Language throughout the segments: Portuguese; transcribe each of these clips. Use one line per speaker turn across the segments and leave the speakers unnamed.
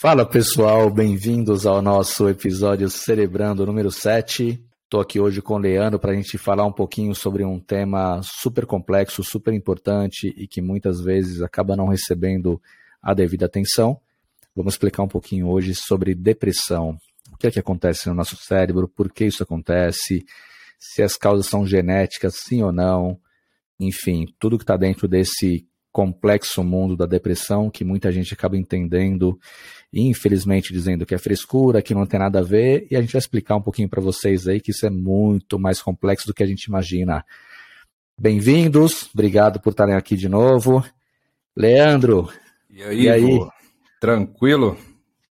Fala pessoal, bem-vindos ao nosso episódio Celebrando número 7. Estou aqui hoje com o Leandro para a gente falar um pouquinho sobre um tema super complexo, super importante e que muitas vezes acaba não recebendo a devida atenção. Vamos explicar um pouquinho hoje sobre depressão. O que é que acontece no nosso cérebro, por que isso acontece, se as causas são genéticas, sim ou não, enfim, tudo que está dentro desse complexo mundo da depressão que muita gente acaba entendendo e infelizmente dizendo que é frescura, que não tem nada a ver, e a gente vai explicar um pouquinho para vocês aí que isso é muito mais complexo do que a gente imagina. Bem-vindos, obrigado por estarem aqui de novo. Leandro.
E aí, e aí? tranquilo?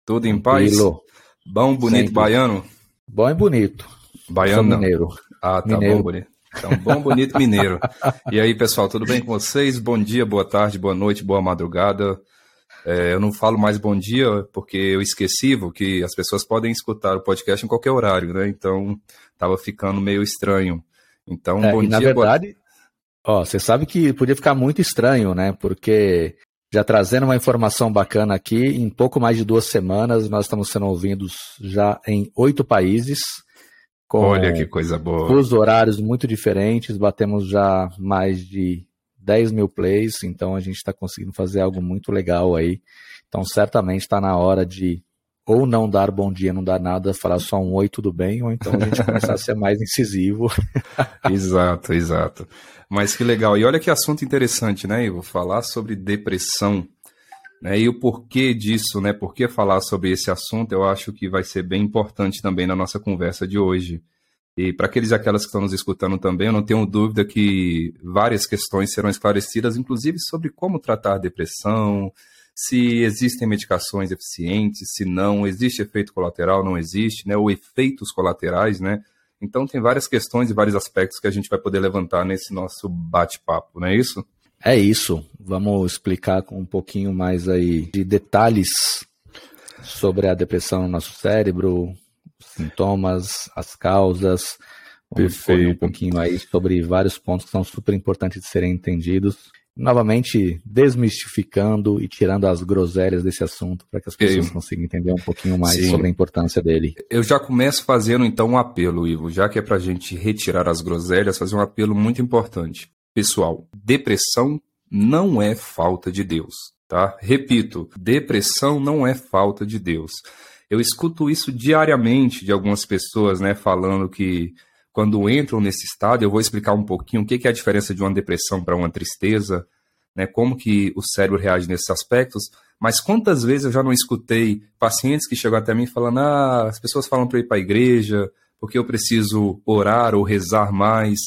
Tudo em tranquilo. paz? Bom, bonito Sempre. baiano?
Bom e bonito.
Baiano
mineiro.
Ah, tá mineiro. bom, bonito. Então, bom, bonito mineiro. E aí, pessoal, tudo bem com vocês? Bom dia, boa tarde, boa noite, boa madrugada. É, eu não falo mais bom dia porque eu esqueci que as pessoas podem escutar o podcast em qualquer horário, né? Então, tava ficando meio estranho. Então,
é,
bom dia.
Na verdade, boa... ó, você sabe que podia ficar muito estranho, né? Porque já trazendo uma informação bacana aqui, em pouco mais de duas semanas nós estamos sendo ouvidos já em oito países.
Com Olha que coisa boa.
Os horários muito diferentes, batemos já mais de 10 mil plays, então a gente está conseguindo fazer algo muito legal aí. Então certamente está na hora de ou não dar bom dia, não dar nada, falar só um oi, tudo bem, ou então a gente começar a ser mais incisivo.
exato, exato. Mas que legal. E olha que assunto interessante, né, Ivo? Falar sobre depressão. Né, e o porquê disso, né? Por que falar sobre esse assunto, eu acho que vai ser bem importante também na nossa conversa de hoje. E para aqueles e aquelas que estão nos escutando também, eu não tenho dúvida que várias questões serão esclarecidas, inclusive sobre como tratar depressão, se existem medicações eficientes, se não, existe efeito colateral, não existe, né? Ou efeitos colaterais, né? Então tem várias questões e vários aspectos que a gente vai poder levantar nesse nosso bate-papo, não é isso?
É isso. Vamos explicar com um pouquinho mais aí de detalhes sobre a depressão no nosso cérebro, sintomas, as causas. Vamos Perfeito. um pouquinho aí sobre vários pontos que são super importantes de serem entendidos. Novamente, desmistificando e tirando as groselhas desse assunto para que as pessoas consigam entender um pouquinho mais Sim. sobre a importância dele.
Eu já começo fazendo então um apelo, Ivo, já que é para a gente retirar as groselhas, fazer um apelo muito importante. Pessoal, depressão não é falta de Deus, tá? Repito, depressão não é falta de Deus. Eu escuto isso diariamente de algumas pessoas, né, falando que quando entram nesse estado, eu vou explicar um pouquinho o que é a diferença de uma depressão para uma tristeza, né, como que o cérebro reage nesses aspectos, mas quantas vezes eu já não escutei pacientes que chegam até mim falando, ah, as pessoas falam para ir para a igreja, porque eu preciso orar ou rezar mais,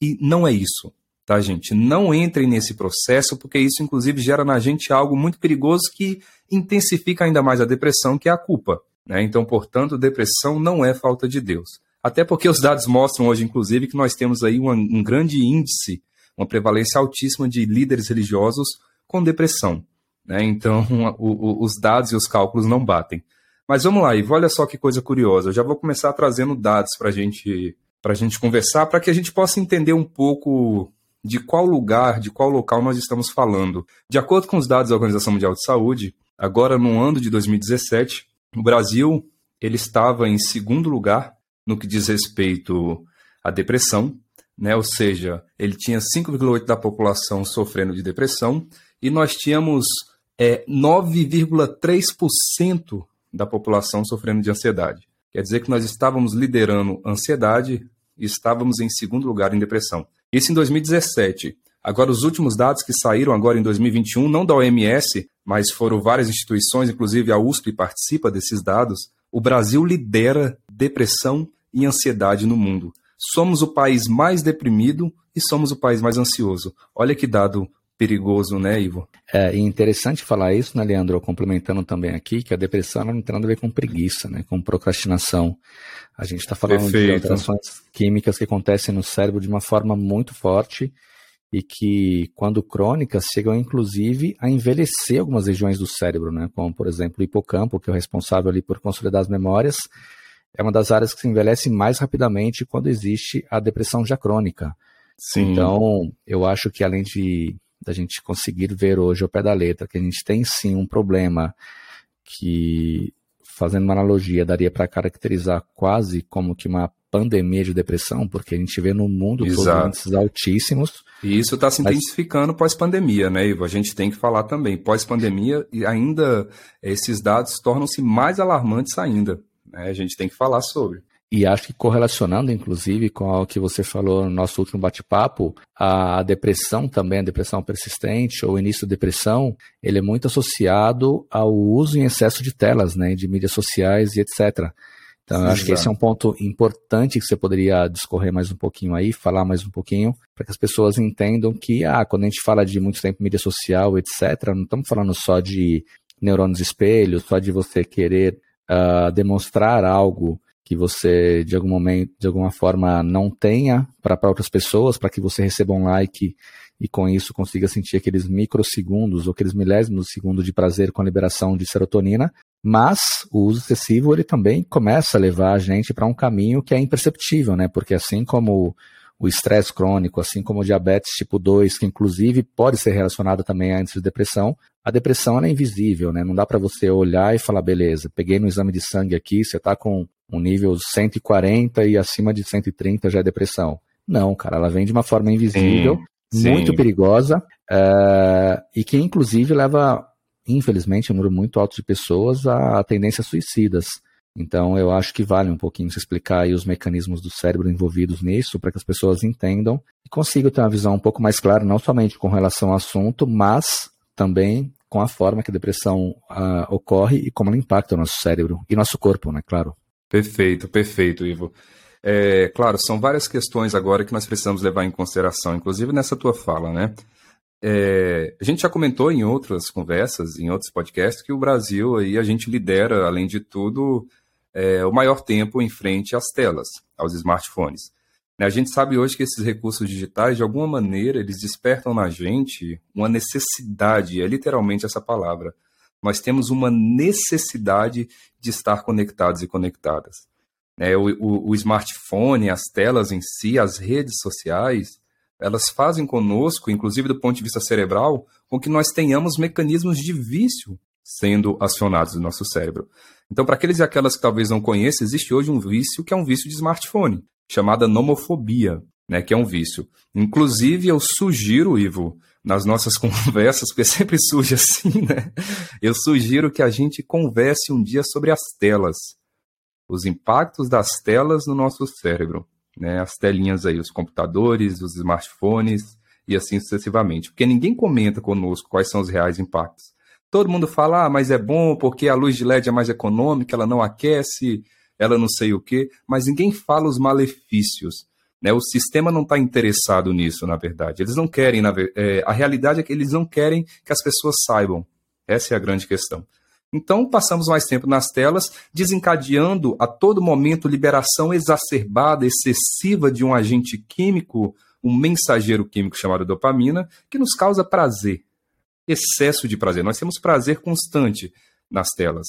e não é isso tá, gente? Não entrem nesse processo, porque isso, inclusive, gera na gente algo muito perigoso que intensifica ainda mais a depressão, que é a culpa. Né? Então, portanto, depressão não é falta de Deus. Até porque os dados mostram hoje, inclusive, que nós temos aí um, um grande índice, uma prevalência altíssima de líderes religiosos com depressão. Né? Então, o, o, os dados e os cálculos não batem. Mas vamos lá, Ivo, olha só que coisa curiosa. Eu já vou começar trazendo dados para gente, a gente conversar, para que a gente possa entender um pouco de qual lugar, de qual local nós estamos falando. De acordo com os dados da Organização Mundial de Saúde, agora no ano de 2017, o Brasil ele estava em segundo lugar no que diz respeito à depressão, né? ou seja, ele tinha 5,8% da população sofrendo de depressão e nós tínhamos é, 9,3% da população sofrendo de ansiedade. Quer dizer que nós estávamos liderando ansiedade e estávamos em segundo lugar em depressão. Isso em 2017. Agora, os últimos dados que saíram agora em 2021, não da OMS, mas foram várias instituições, inclusive a USP participa desses dados, o Brasil lidera depressão e ansiedade no mundo. Somos o país mais deprimido e somos o país mais ansioso. Olha que dado perigoso, né, Ivo?
É interessante falar isso, né, Leandro? Complementando também aqui, que a depressão não tem nada a ver com preguiça, né, com procrastinação. A gente está falando Perfeito. de alterações químicas que acontecem no cérebro de uma forma muito forte e que, quando crônicas, chegam inclusive a envelhecer algumas regiões do cérebro, né? como, por exemplo, o hipocampo, que é o responsável ali por consolidar as memórias, é uma das áreas que se envelhece mais rapidamente quando existe a depressão já crônica. Sim. Então, eu acho que além de da gente conseguir ver hoje ao pé da letra que a gente tem sim um problema que, fazendo uma analogia, daria para caracterizar quase como que uma pandemia de depressão, porque a gente vê no mundo
Exato.
índices altíssimos.
E isso está se intensificando mas... pós-pandemia, né, Ivo? A gente tem que falar também. Pós-pandemia, e ainda esses dados tornam-se mais alarmantes ainda. Né? A gente tem que falar sobre.
E acho que correlacionando, inclusive, com o que você falou no nosso último bate-papo, a depressão também, a depressão persistente ou início da depressão, ele é muito associado ao uso em excesso de telas, né, de mídias sociais e etc. Então, eu acho que esse é um ponto importante que você poderia discorrer mais um pouquinho aí, falar mais um pouquinho, para que as pessoas entendam que, ah, quando a gente fala de muito tempo mídia social, etc., não estamos falando só de neurônios espelhos, só de você querer uh, demonstrar algo que você, de algum momento, de alguma forma, não tenha para outras pessoas, para que você receba um like e com isso consiga sentir aqueles microsegundos ou aqueles milésimos de segundo de prazer com a liberação de serotonina, mas o uso excessivo ele também começa a levar a gente para um caminho que é imperceptível, né? Porque assim como o estresse crônico, assim como o diabetes tipo 2, que inclusive pode ser relacionado também à de depressão, a depressão é invisível, né? Não dá para você olhar e falar, beleza, peguei no exame de sangue aqui, você está com um nível 140 e acima de 130 já é depressão. Não, cara, ela vem de uma forma invisível, sim, muito sim. perigosa, é, e que inclusive leva infelizmente, um número muito alto de pessoas a tendências suicidas. Então, eu acho que vale um pouquinho se explicar os mecanismos do cérebro envolvidos nisso, para que as pessoas entendam e consigam ter uma visão um pouco mais clara, não somente com relação ao assunto, mas também com a forma que a depressão uh, ocorre e como ela impacta o nosso cérebro e nosso corpo, né? Claro.
Perfeito, perfeito, Ivo. É, claro, são várias questões agora que nós precisamos levar em consideração, inclusive nessa tua fala, né? É, a gente já comentou em outras conversas, em outros podcasts, que o Brasil aí a gente lidera, além de tudo, é, o maior tempo em frente às telas, aos smartphones. A gente sabe hoje que esses recursos digitais, de alguma maneira, eles despertam na gente uma necessidade, é literalmente essa palavra. Nós temos uma necessidade de estar conectados e conectadas. É, o, o, o smartphone, as telas em si, as redes sociais, elas fazem conosco, inclusive do ponto de vista cerebral, com que nós tenhamos mecanismos de vício sendo acionados no nosso cérebro. Então, para aqueles e aquelas que talvez não conheçam, existe hoje um vício que é um vício de smartphone, chamada nomofobia, né, que é um vício. Inclusive, eu sugiro, Ivo, nas nossas conversas, porque sempre surge assim, né? Eu sugiro que a gente converse um dia sobre as telas, os impactos das telas no nosso cérebro né, as telinhas aí, os computadores, os smartphones e assim sucessivamente. Porque ninguém comenta conosco quais são os reais impactos. Todo mundo fala, ah, mas é bom porque a luz de LED é mais econômica, ela não aquece, ela não sei o quê, mas ninguém fala os malefícios. Né? O sistema não está interessado nisso, na verdade. Eles não querem, na, é, a realidade é que eles não querem que as pessoas saibam. Essa é a grande questão. Então, passamos mais tempo nas telas, desencadeando a todo momento liberação exacerbada, excessiva de um agente químico, um mensageiro químico chamado dopamina, que nos causa prazer, excesso de prazer. Nós temos prazer constante nas telas.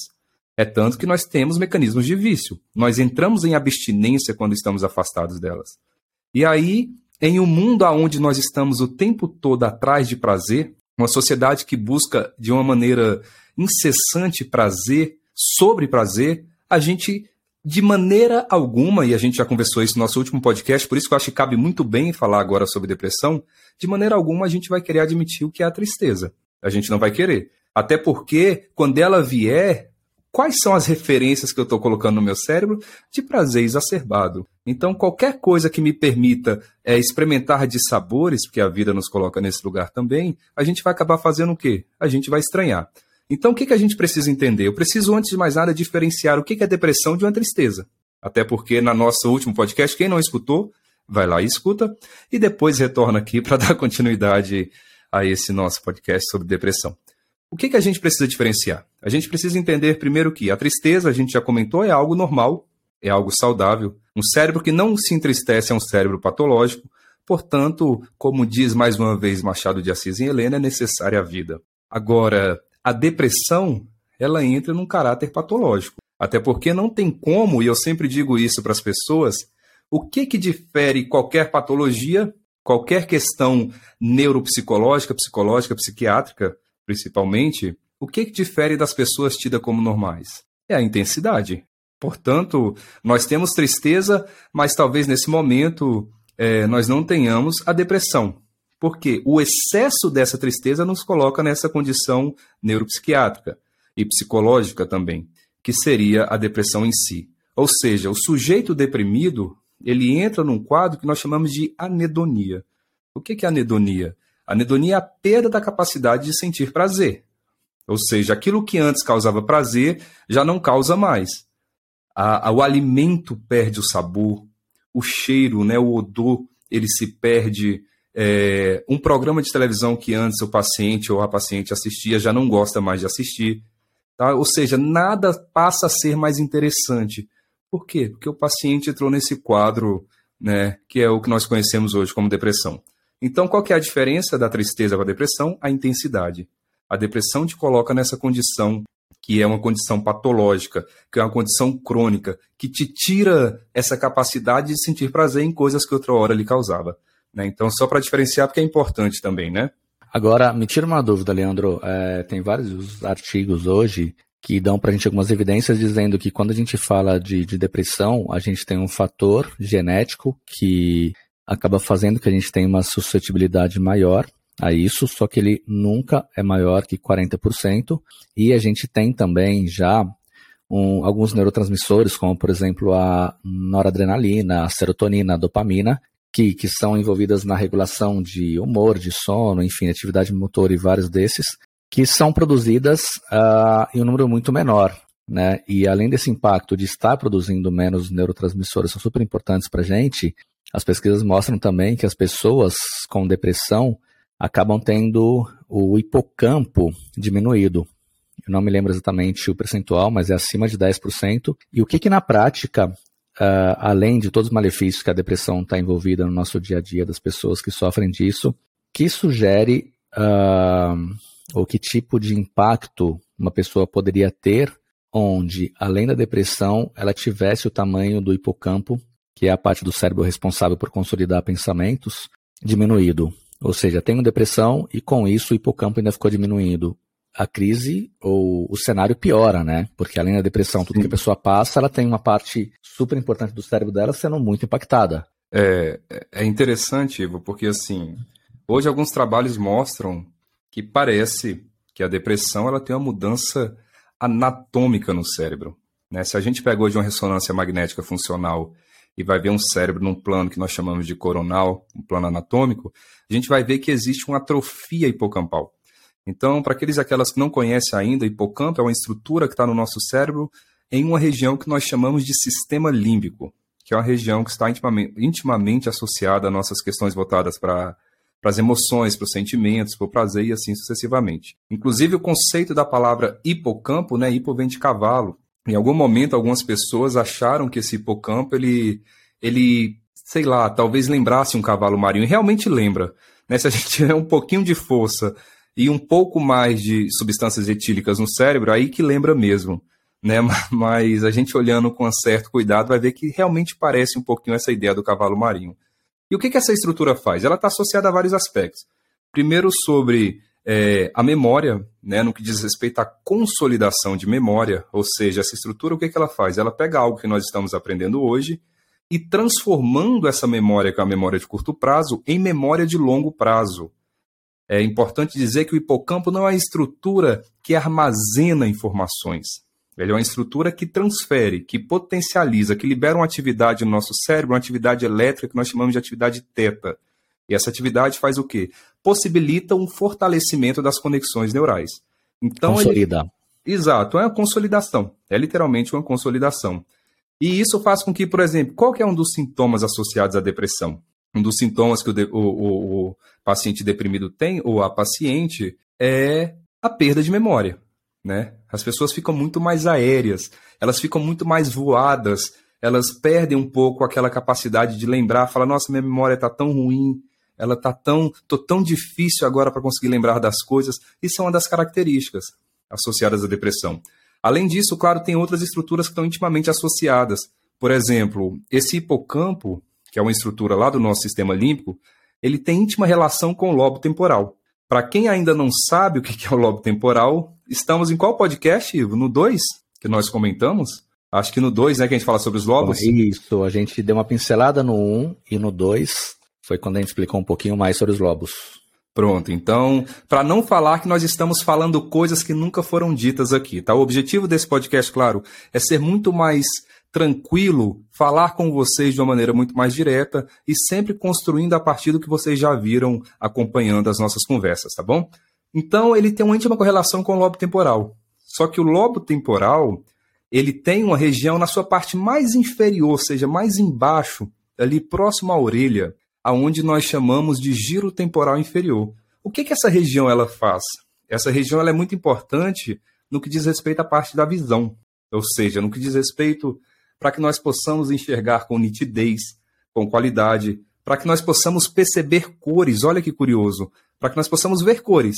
É tanto que nós temos mecanismos de vício. Nós entramos em abstinência quando estamos afastados delas. E aí, em um mundo onde nós estamos o tempo todo atrás de prazer, uma sociedade que busca de uma maneira incessante prazer sobre prazer, a gente, de maneira alguma, e a gente já conversou isso no nosso último podcast, por isso que eu acho que cabe muito bem falar agora sobre depressão, de maneira alguma a gente vai querer admitir o que é a tristeza. A gente não vai querer. Até porque, quando ela vier, quais são as referências que eu estou colocando no meu cérebro de prazer exacerbado. Então, qualquer coisa que me permita é, experimentar de sabores, porque a vida nos coloca nesse lugar também, a gente vai acabar fazendo o quê? A gente vai estranhar. Então, o que, que a gente precisa entender? Eu preciso, antes de mais nada, diferenciar o que, que é depressão de uma tristeza. Até porque, na nosso último podcast, quem não escutou, vai lá e escuta, e depois retorna aqui para dar continuidade a esse nosso podcast sobre depressão. O que, que a gente precisa diferenciar? A gente precisa entender primeiro que a tristeza, a gente já comentou, é algo normal, é algo saudável. Um cérebro que não se entristece é um cérebro patológico. Portanto, como diz mais uma vez Machado de Assis em Helena, é necessária a vida. Agora, a depressão ela entra num caráter patológico. Até porque não tem como, e eu sempre digo isso para as pessoas, o que, que difere qualquer patologia, qualquer questão neuropsicológica, psicológica, psiquiátrica, principalmente, O que, que difere das pessoas tidas como normais? É a intensidade. Portanto, nós temos tristeza, mas talvez nesse momento é, nós não tenhamos a depressão. Porque o excesso dessa tristeza nos coloca nessa condição neuropsiquiátrica e psicológica também, que seria a depressão em si. Ou seja, o sujeito deprimido, ele entra num quadro que nós chamamos de anedonia. O que é anedonia? Anedonia é a perda da capacidade de sentir prazer. Ou seja, aquilo que antes causava prazer já não causa mais. A, a, o alimento perde o sabor, o cheiro, né, o odor, ele se perde. É, um programa de televisão que antes o paciente ou a paciente assistia já não gosta mais de assistir. Tá? Ou seja, nada passa a ser mais interessante. Por quê? Porque o paciente entrou nesse quadro né, que é o que nós conhecemos hoje como depressão. Então, qual é a diferença da tristeza para a depressão? A intensidade. A depressão te coloca nessa condição que é uma condição patológica, que é uma condição crônica, que te tira essa capacidade de sentir prazer em coisas que outra hora lhe causava. Né? Então, só para diferenciar, porque é importante também, né?
Agora, me tira uma dúvida, Leandro. É, tem vários artigos hoje que dão para a gente algumas evidências dizendo que quando a gente fala de, de depressão, a gente tem um fator genético que acaba fazendo que a gente tenha uma suscetibilidade maior a isso, só que ele nunca é maior que 40%. E a gente tem também já um, alguns neurotransmissores, como por exemplo a noradrenalina, a serotonina, a dopamina, que, que são envolvidas na regulação de humor, de sono, enfim, atividade motor e vários desses, que são produzidas uh, em um número muito menor. Né? E além desse impacto de estar produzindo menos neurotransmissores, são super importantes para a gente, as pesquisas mostram também que as pessoas com depressão acabam tendo o hipocampo diminuído. Eu não me lembro exatamente o percentual, mas é acima de 10%. E o que, que na prática, uh, além de todos os malefícios que a depressão está envolvida no nosso dia a dia das pessoas que sofrem disso, que sugere uh, ou que tipo de impacto uma pessoa poderia ter onde, além da depressão, ela tivesse o tamanho do hipocampo, que é a parte do cérebro responsável por consolidar pensamentos, diminuído. Ou seja, tenho depressão e com isso o hipocampo ainda ficou diminuindo. A crise ou o cenário piora, né? Porque além da depressão, tudo Sim. que a pessoa passa, ela tem uma parte super importante do cérebro dela sendo muito impactada.
É, é interessante, Ivo, porque assim, hoje alguns trabalhos mostram que parece que a depressão ela tem uma mudança anatômica no cérebro. Né? Se a gente pega hoje uma ressonância magnética funcional e vai ver um cérebro num plano que nós chamamos de coronal, um plano anatômico, a gente vai ver que existe uma atrofia hipocampal. Então, para aqueles e aquelas que não conhecem ainda, hipocampo é uma estrutura que está no nosso cérebro em uma região que nós chamamos de sistema límbico, que é uma região que está intimamente, intimamente associada a nossas questões voltadas para para as emoções, para os sentimentos, para o prazer e assim sucessivamente. Inclusive o conceito da palavra hipocampo, né, hipo vem de cavalo, em algum momento algumas pessoas acharam que esse hipocampo ele ele sei lá talvez lembrasse um cavalo marinho. E realmente lembra né? se a gente tiver um pouquinho de força e um pouco mais de substâncias etílicas no cérebro aí que lembra mesmo né? Mas a gente olhando com certo cuidado vai ver que realmente parece um pouquinho essa ideia do cavalo marinho. E o que que essa estrutura faz? Ela está associada a vários aspectos. Primeiro sobre é, a memória, né, no que diz respeito à consolidação de memória, ou seja, essa estrutura, o que, que ela faz? Ela pega algo que nós estamos aprendendo hoje e transformando essa memória, que é a memória de curto prazo, em memória de longo prazo. É importante dizer que o hipocampo não é uma estrutura que armazena informações. Ele é uma estrutura que transfere, que potencializa, que libera uma atividade no nosso cérebro, uma atividade elétrica que nós chamamos de atividade teta. E essa atividade faz o quê? Possibilita um fortalecimento das conexões neurais.
Então, Consolida.
Ele... Exato, é uma consolidação. É literalmente uma consolidação. E isso faz com que, por exemplo, qual que é um dos sintomas associados à depressão? Um dos sintomas que o, de... o, o, o paciente deprimido tem, ou a paciente, é a perda de memória. Né? As pessoas ficam muito mais aéreas, elas ficam muito mais voadas, elas perdem um pouco aquela capacidade de lembrar, falar, nossa, minha memória está tão ruim, ela tá tão, tô tão difícil agora para conseguir lembrar das coisas. Isso é uma das características associadas à depressão. Além disso, claro, tem outras estruturas que estão intimamente associadas. Por exemplo, esse hipocampo, que é uma estrutura lá do nosso sistema límbico, ele tem íntima relação com o lobo temporal. Para quem ainda não sabe o que é o lobo temporal, estamos em qual podcast, Ivo? No 2, que nós comentamos? Acho que no 2, né, que a gente fala sobre os lobos.
Isso, a gente deu uma pincelada no 1 um, e no 2 foi quando a gente explicou um pouquinho mais sobre os lobos.
Pronto, então, para não falar que nós estamos falando coisas que nunca foram ditas aqui, tá? O objetivo desse podcast, claro, é ser muito mais tranquilo, falar com vocês de uma maneira muito mais direta e sempre construindo a partir do que vocês já viram acompanhando as nossas conversas, tá bom? Então, ele tem uma íntima correlação com o lobo temporal. Só que o lobo temporal, ele tem uma região na sua parte mais inferior, ou seja, mais embaixo, ali próximo à orelha, aonde nós chamamos de giro temporal inferior. O que, que essa região ela faz? Essa região ela é muito importante no que diz respeito à parte da visão, ou seja, no que diz respeito para que nós possamos enxergar com nitidez, com qualidade, para que nós possamos perceber cores. Olha que curioso, para que nós possamos ver cores.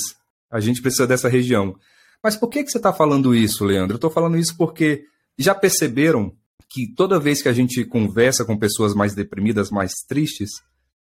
A gente precisa dessa região. Mas por que, que você está falando isso, Leandro? Eu estou falando isso porque já perceberam que toda vez que a gente conversa com pessoas mais deprimidas, mais tristes,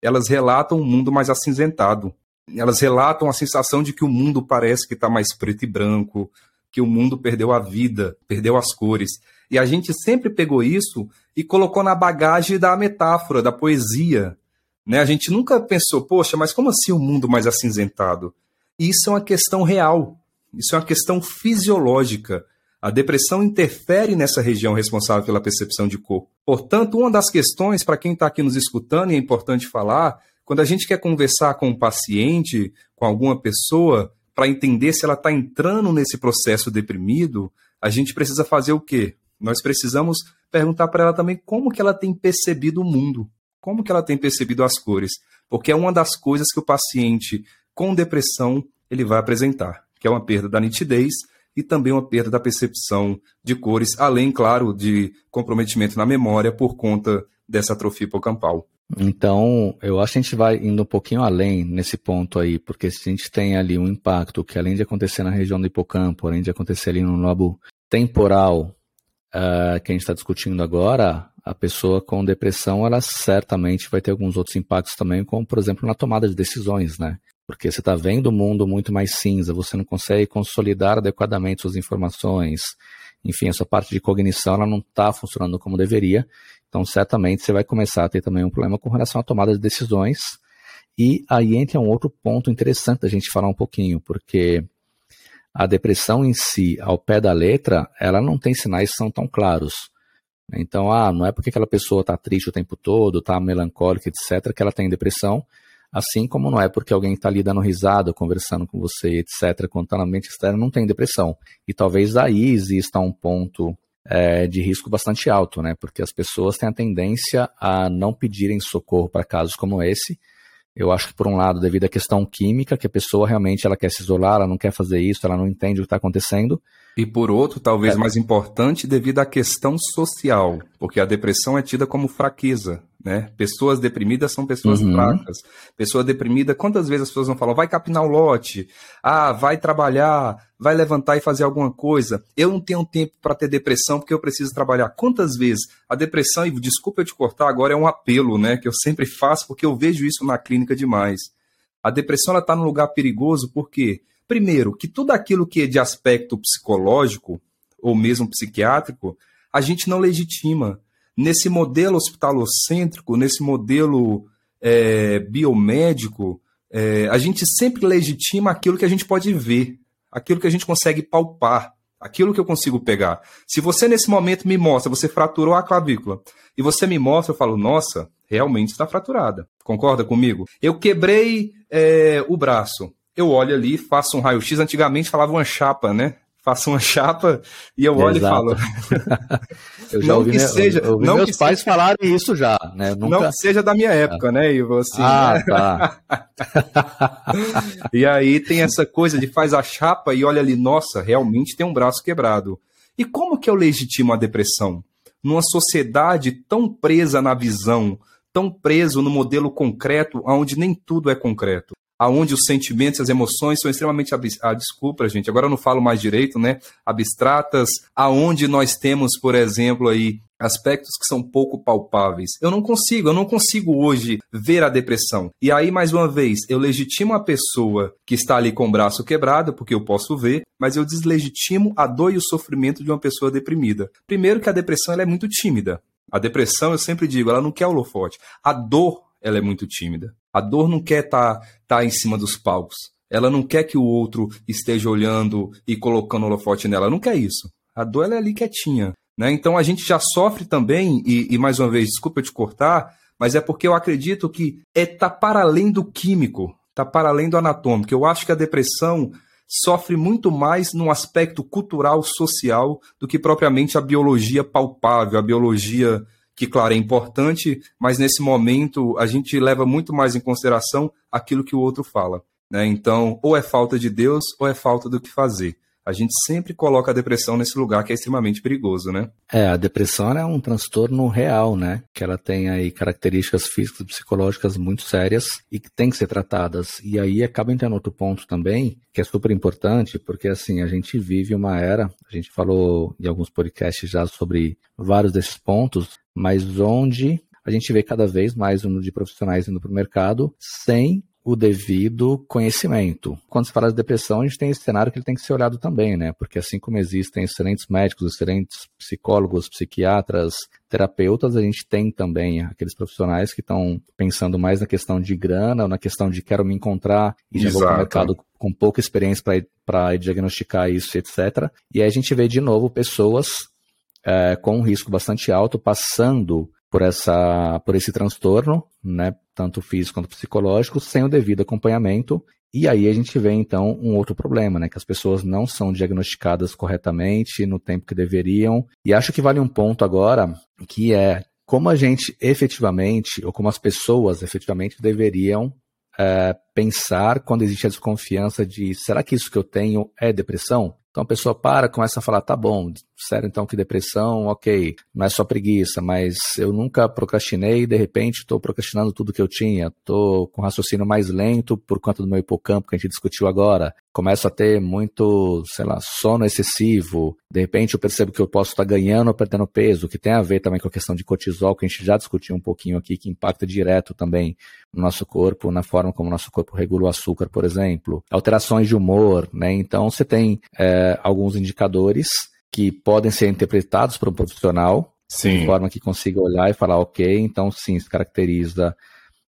elas relatam um mundo mais acinzentado. Elas relatam a sensação de que o mundo parece que está mais preto e branco, que o mundo perdeu a vida, perdeu as cores. E a gente sempre pegou isso e colocou na bagagem da metáfora, da poesia. Né? A gente nunca pensou, poxa, mas como assim o um mundo mais acinzentado? Isso é uma questão real, isso é uma questão fisiológica. A depressão interfere nessa região responsável pela percepção de cor. Portanto, uma das questões, para quem está aqui nos escutando, e é importante falar, quando a gente quer conversar com um paciente, com alguma pessoa, para entender se ela está entrando nesse processo deprimido, a gente precisa fazer o quê? Nós precisamos perguntar para ela também como que ela tem percebido o mundo, como que ela tem percebido as cores, porque é uma das coisas que o paciente com depressão ele vai apresentar, que é uma perda da nitidez e também uma perda da percepção de cores, além, claro, de comprometimento na memória por conta dessa atrofia hipocampal.
Então, eu acho que a gente vai indo um pouquinho além nesse ponto aí, porque se a gente tem ali um impacto que além de acontecer na região do hipocampo, além de acontecer ali no lobo temporal, uh, que a gente está discutindo agora, a pessoa com depressão, ela certamente vai ter alguns outros impactos também, como, por exemplo, na tomada de decisões, né? Porque você está vendo o mundo muito mais cinza, você não consegue consolidar adequadamente suas informações, enfim, a sua parte de cognição ela não está funcionando como deveria, então certamente você vai começar a ter também um problema com relação à tomada de decisões, e aí entra um outro ponto interessante a gente falar um pouquinho, porque a depressão em si, ao pé da letra, ela não tem sinais que são tão claros. Então, ah, não é porque aquela pessoa está triste o tempo todo, está melancólica, etc., que ela tem depressão, assim como não é porque alguém está ali dando risada, conversando com você, etc., quando está na mente externa, não tem depressão. E talvez daí exista um ponto é, de risco bastante alto, né? Porque as pessoas têm a tendência a não pedirem socorro para casos como esse, eu acho que, por um lado, devido à questão química, que a pessoa realmente ela quer se isolar, ela não quer fazer isso, ela não entende o que está acontecendo.
E por outro, talvez é. mais importante, devido à questão social, porque a depressão é tida como fraqueza né? Pessoas deprimidas são pessoas uhum. fracas. Pessoa deprimida, quantas vezes as pessoas não falam, vai capinar o lote, ah, vai trabalhar, vai levantar e fazer alguma coisa. Eu não tenho tempo para ter depressão porque eu preciso trabalhar. Quantas vezes a depressão, e desculpa eu te cortar, agora é um apelo, né? Que eu sempre faço porque eu vejo isso na clínica demais. A depressão ela está num lugar perigoso porque, primeiro, que tudo aquilo que é de aspecto psicológico ou mesmo psiquiátrico, a gente não legitima nesse modelo hospitalocêntrico, nesse modelo é, biomédico, é, a gente sempre legitima aquilo que a gente pode ver, aquilo que a gente consegue palpar, aquilo que eu consigo pegar. Se você nesse momento me mostra, você fraturou a clavícula, e você me mostra, eu falo, nossa, realmente está fraturada. Concorda comigo? Eu quebrei é, o braço. Eu olho ali, faço um raio-x. Antigamente falava uma chapa, né? faço uma chapa e eu olho Exato. e falo.
eu já não ouvi, que seja, eu não meus que pais seja, falarem isso já, né?
Nunca... Não que seja da minha época, né, Ivo? Assim,
ah, né? tá.
e aí tem essa coisa de faz a chapa e olha ali, nossa, realmente tem um braço quebrado. E como que eu legitimo a depressão? Numa sociedade tão presa na visão, tão preso no modelo concreto, onde nem tudo é concreto. Aonde os sentimentos, as emoções são extremamente ah, desculpa, gente, agora eu não falo mais direito, né? Abstratas, aonde nós temos, por exemplo, aí aspectos que são pouco palpáveis. Eu não consigo, eu não consigo hoje ver a depressão. E aí, mais uma vez, eu legitimo a pessoa que está ali com o braço quebrado, porque eu posso ver, mas eu deslegitimo a dor e o sofrimento de uma pessoa deprimida. Primeiro que a depressão ela é muito tímida. A depressão, eu sempre digo, ela não quer holofote. A dor, ela é muito tímida. A dor não quer estar tá, tá em cima dos palcos. Ela não quer que o outro esteja olhando e colocando holofote nela. Ela não quer isso. A dor ela é ali quietinha. Né? Então a gente já sofre também, e, e, mais uma vez, desculpa te cortar, mas é porque eu acredito que é tá para além do químico, tá para além do anatômico. Eu acho que a depressão sofre muito mais no aspecto cultural, social, do que propriamente a biologia palpável, a biologia que, claro, é importante, mas nesse momento a gente leva muito mais em consideração aquilo que o outro fala. Né? Então, ou é falta de Deus, ou é falta do que fazer a gente sempre coloca a depressão nesse lugar que é extremamente perigoso, né?
É, a depressão é um transtorno real, né? Que ela tem aí características físicas e psicológicas muito sérias e que tem que ser tratadas. E aí acaba entrando outro ponto também, que é super importante, porque assim, a gente vive uma era, a gente falou em alguns podcasts já sobre vários desses pontos, mas onde a gente vê cada vez mais um número de profissionais indo para o mercado sem o devido conhecimento. Quando se fala de depressão, a gente tem esse cenário que ele tem que ser olhado também, né? Porque assim como existem excelentes médicos, excelentes psicólogos, psiquiatras, terapeutas, a gente tem também aqueles profissionais que estão pensando mais na questão de grana, ou na questão de quero me encontrar e já vou para o mercado com pouca experiência para diagnosticar isso, etc. E aí a gente vê de novo pessoas é, com um risco bastante alto passando por, essa, por esse transtorno, né, tanto físico quanto psicológico, sem o devido acompanhamento. E aí a gente vê então um outro problema, né, que as pessoas não são diagnosticadas corretamente no tempo que deveriam. E acho que vale um ponto agora, que é como a gente efetivamente, ou como as pessoas efetivamente deveriam é, pensar quando existe a desconfiança de será que isso que eu tenho é depressão? Então a pessoa para, começa a falar, tá bom, sério então que depressão, ok, não é só preguiça, mas eu nunca procrastinei e de repente estou procrastinando tudo que eu tinha, estou com raciocínio mais lento por conta do meu hipocampo que a gente discutiu agora, começo a ter muito, sei lá, sono excessivo, de repente eu percebo que eu posso estar ganhando ou perdendo peso, que tem a ver também com a questão de cortisol, que a gente já discutiu um pouquinho aqui, que impacta direto também no nosso corpo, na forma como o nosso corpo regula o açúcar, por exemplo, alterações de humor, né? Então você tem é, alguns indicadores que podem ser interpretados por um profissional, sim. de forma que consiga olhar e falar, ok, então sim, se caracteriza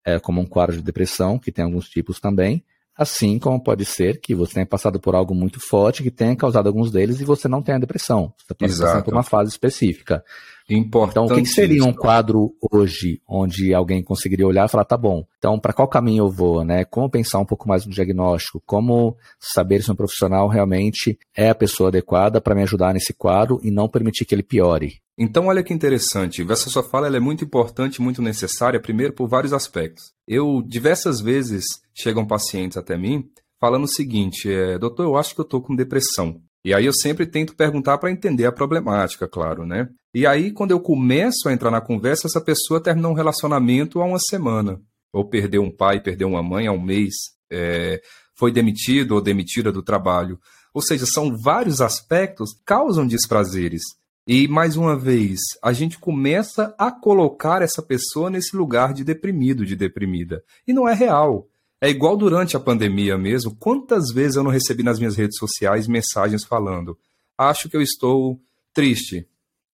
é, como um quadro de depressão, que tem alguns tipos também, assim como pode ser que você tenha passado por algo muito forte que tenha causado alguns deles e você não tenha depressão. Você pode passar por uma fase específica. Então, o que, que, seria um quadro hoje onde alguém conseguiria olhar e falar, tá bom, então para qual caminho eu vou, né? Como pensar um pouco mais no diagnóstico? Como saber se um profissional realmente é a pessoa adequada para me ajudar nesse quadro e não permitir que ele piore?
Então, olha que interessante. Essa sua fala é muito importante, muito necessária, primeiro por vários aspectos. Eu, diversas vezes, chegam pacientes até mim falando o seguinte: é, doutor, eu acho que eu estou com depressão. E aí eu sempre tento perguntar para entender a problemática, claro, né? E aí, quando eu começo a entrar na conversa, essa pessoa terminou um relacionamento há uma semana. Ou perdeu um pai, perdeu uma mãe há um mês, é, foi demitido ou demitida do trabalho. Ou seja, são vários aspectos que causam desprazeres. E, mais uma vez, a gente começa a colocar essa pessoa nesse lugar de deprimido, de deprimida. E não é real. É igual durante a pandemia mesmo. Quantas vezes eu não recebi nas minhas redes sociais mensagens falando: acho que eu estou triste,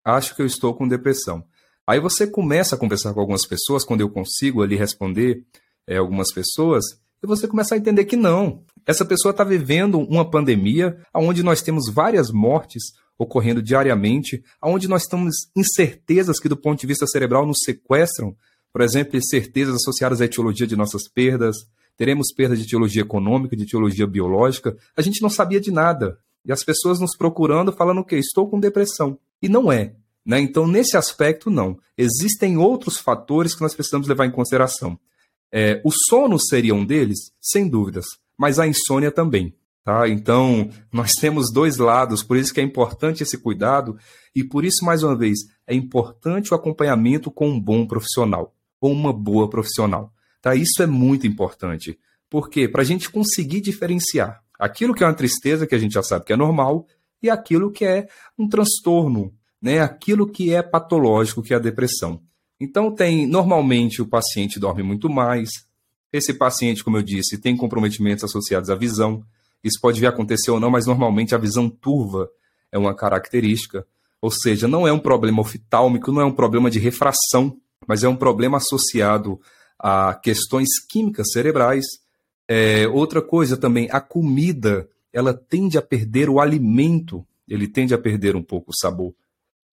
acho que eu estou com depressão. Aí você começa a conversar com algumas pessoas, quando eu consigo ali responder é, algumas pessoas, e você começa a entender que não. Essa pessoa está vivendo uma pandemia onde nós temos várias mortes ocorrendo diariamente, onde nós temos incertezas que, do ponto de vista cerebral, nos sequestram. Por exemplo, incertezas associadas à etiologia de nossas perdas, teremos perda de etiologia econômica, de etiologia biológica. A gente não sabia de nada. E as pessoas nos procurando falando o quê? Estou com depressão. E não é. Né? Então, nesse aspecto, não. Existem outros fatores que nós precisamos levar em consideração. É, o sono seria um deles? Sem dúvidas. Mas a insônia também. Tá? Então, nós temos dois lados, por isso que é importante esse cuidado e por isso, mais uma vez, é importante o acompanhamento com um bom profissional ou uma boa profissional. Tá? Isso é muito importante, Por quê? Para a gente conseguir diferenciar aquilo que é uma tristeza, que a gente já sabe que é normal, e aquilo que é um transtorno, né? aquilo que é patológico, que é a depressão. Então, tem normalmente o paciente dorme muito mais. Esse paciente, como eu disse, tem comprometimentos associados à visão. Isso pode vir a acontecer ou não, mas normalmente a visão turva é uma característica. Ou seja, não é um problema oftálmico, não é um problema de refração, mas é um problema associado a questões químicas cerebrais. É, outra coisa também, a comida, ela tende a perder o alimento, ele tende a perder um pouco o sabor.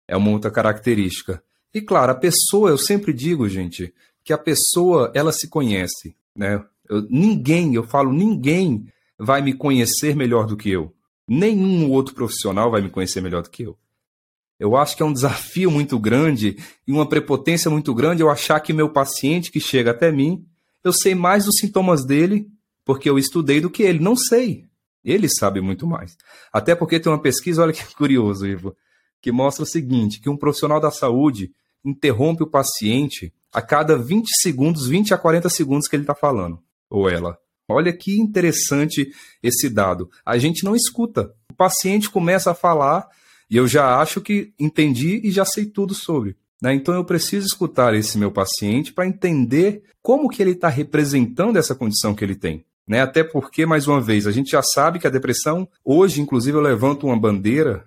É uma outra característica. E claro, a pessoa, eu sempre digo, gente, que a pessoa, ela se conhece, né? Eu, ninguém, eu falo, ninguém vai me conhecer melhor do que eu. Nenhum outro profissional vai me conhecer melhor do que eu. Eu acho que é um desafio muito grande e uma prepotência muito grande eu achar que meu paciente que chega até mim, eu sei mais dos sintomas dele porque eu estudei do que ele. Não sei. Ele sabe muito mais. Até porque tem uma pesquisa, olha que curioso, Ivo, que mostra o seguinte, que um profissional da saúde interrompe o paciente a cada 20 segundos, 20 a 40 segundos que ele está falando, ou ela. Olha que interessante esse dado. A gente não escuta. O paciente começa a falar e eu já acho que entendi e já sei tudo sobre. Né? Então eu preciso escutar esse meu paciente para entender como que ele está representando essa condição que ele tem. Né? Até porque, mais uma vez, a gente já sabe que a depressão, hoje, inclusive, eu levanto uma bandeira,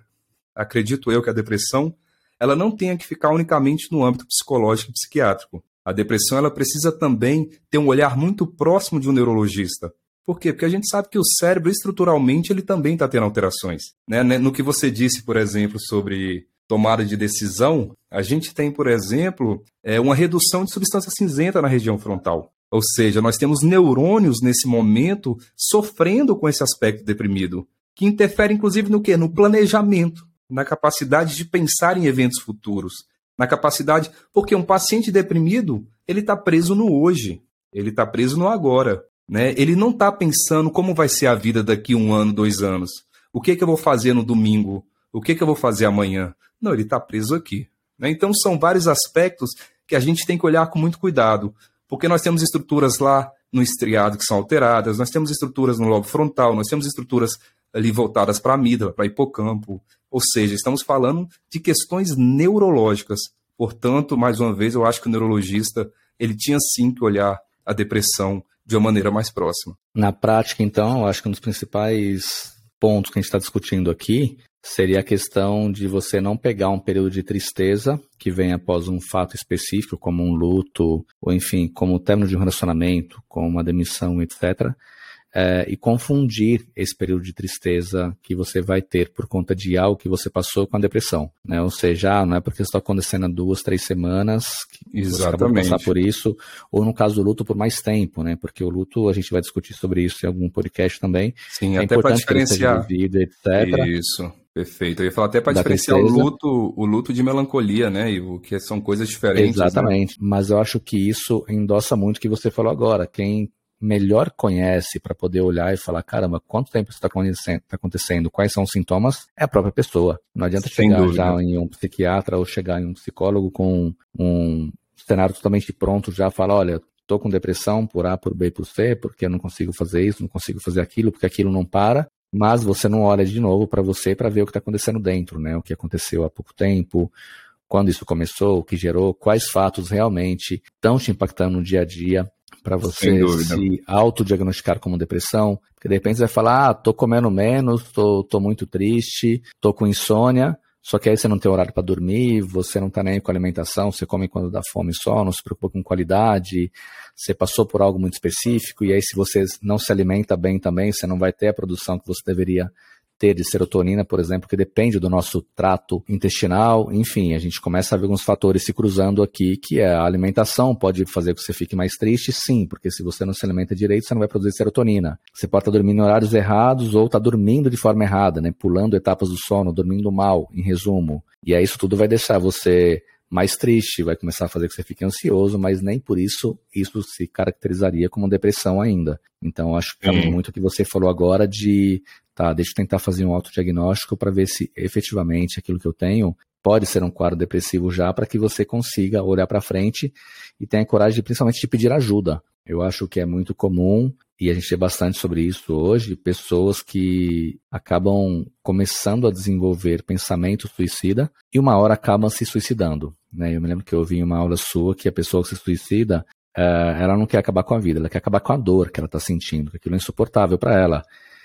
acredito eu que a depressão ela não tenha que ficar unicamente no âmbito psicológico e psiquiátrico. A depressão ela precisa também ter um olhar muito próximo de um neurologista. Por quê? Porque a gente sabe que o cérebro, estruturalmente, ele também está tendo alterações. Né? No que você disse, por exemplo, sobre tomada de decisão, a gente tem, por exemplo, é, uma redução de substância cinzenta na região frontal. Ou seja, nós temos neurônios nesse momento sofrendo com esse aspecto deprimido, que interfere inclusive no que? No planejamento na capacidade de pensar em eventos futuros, na capacidade, porque um paciente deprimido ele está preso no hoje, ele está preso no agora, né? Ele não está pensando como vai ser a vida daqui um ano, dois anos, o que que eu vou fazer no domingo, o que que eu vou fazer amanhã? Não, ele está preso aqui. Né? Então são vários aspectos que a gente tem que olhar com muito cuidado, porque nós temos estruturas lá no estriado que são alteradas, nós temos estruturas no lobo frontal, nós temos estruturas ali voltadas para a amígdala, para hipocampo, ou seja, estamos falando de questões neurológicas. Portanto, mais uma vez, eu acho que o neurologista ele tinha sim que olhar a depressão de uma maneira mais próxima.
Na prática, então, eu acho que um dos principais pontos que a gente está discutindo aqui seria a questão de você não pegar um período de tristeza que vem após um fato específico, como um luto, ou enfim, como o término de um relacionamento, como uma demissão, etc., é, e confundir esse período de tristeza que você vai ter por conta de algo que você passou com a depressão. Né? Ou seja, ah, não é porque está acontecendo há duas, três semanas que Exatamente. você acabou de passar por isso, ou no caso do luto por mais tempo, né? Porque o luto, a gente vai discutir sobre isso em algum podcast também.
Sim, é até para diferenciar.
Vivido, etc.
Isso. Perfeito. Eu ia falar até para diferenciar tristeza. o luto, o luto de melancolia, né? E o que são coisas diferentes.
Né? Exatamente. Né? Mas eu acho que isso endossa muito o que você falou agora. Quem melhor conhece para poder olhar e falar, caramba, quanto tempo isso está acontecendo, tá acontecendo, quais são os sintomas, é a própria pessoa. Não adianta Sem chegar dúvida. já em um psiquiatra ou chegar em um psicólogo com um cenário totalmente pronto, já falar, olha, estou com depressão por A, por B, por C, porque eu não consigo fazer isso, não consigo fazer aquilo, porque aquilo não para, mas você não olha de novo para você para ver o que está acontecendo dentro, né? O que aconteceu há pouco tempo, quando isso começou, o que gerou, quais fatos realmente estão te impactando no dia a dia para você se autodiagnosticar como depressão, porque de repente você vai falar, ah, tô comendo menos, tô, tô muito triste, tô com insônia, só que aí você não tem horário para dormir, você não está nem com alimentação, você come quando dá fome só, não se preocupa com qualidade, você passou por algo muito específico, e aí se você não se alimenta bem também, você não vai ter a produção que você deveria ter de serotonina, por exemplo, que depende do nosso trato intestinal. Enfim, a gente começa a ver alguns fatores se cruzando aqui, que é a alimentação pode fazer com que você fique mais triste, sim, porque se você não se alimenta direito, você não vai produzir serotonina. Você pode estar dormindo em horários errados ou estar dormindo de forma errada, né? Pulando etapas do sono, dormindo mal, em resumo. E aí isso tudo vai deixar você mais triste, vai começar a fazer que você fique ansioso, mas nem por isso isso se caracterizaria como depressão ainda. Então, acho que é muito o que você falou agora de tá, deixa eu tentar fazer um autodiagnóstico para ver se efetivamente aquilo que eu tenho pode ser um quadro depressivo já, para que você consiga olhar para frente e tenha coragem, de, principalmente, de pedir ajuda. Eu acho que é muito comum e a gente vê bastante sobre isso hoje, pessoas que acabam começando a desenvolver pensamento suicida e uma hora acabam se suicidando. Né? Eu me lembro que eu ouvi em uma aula sua que a pessoa que se suicida, uh, ela não quer acabar com a vida, ela quer acabar com a dor que ela está sentindo, que aquilo é insuportável para ela.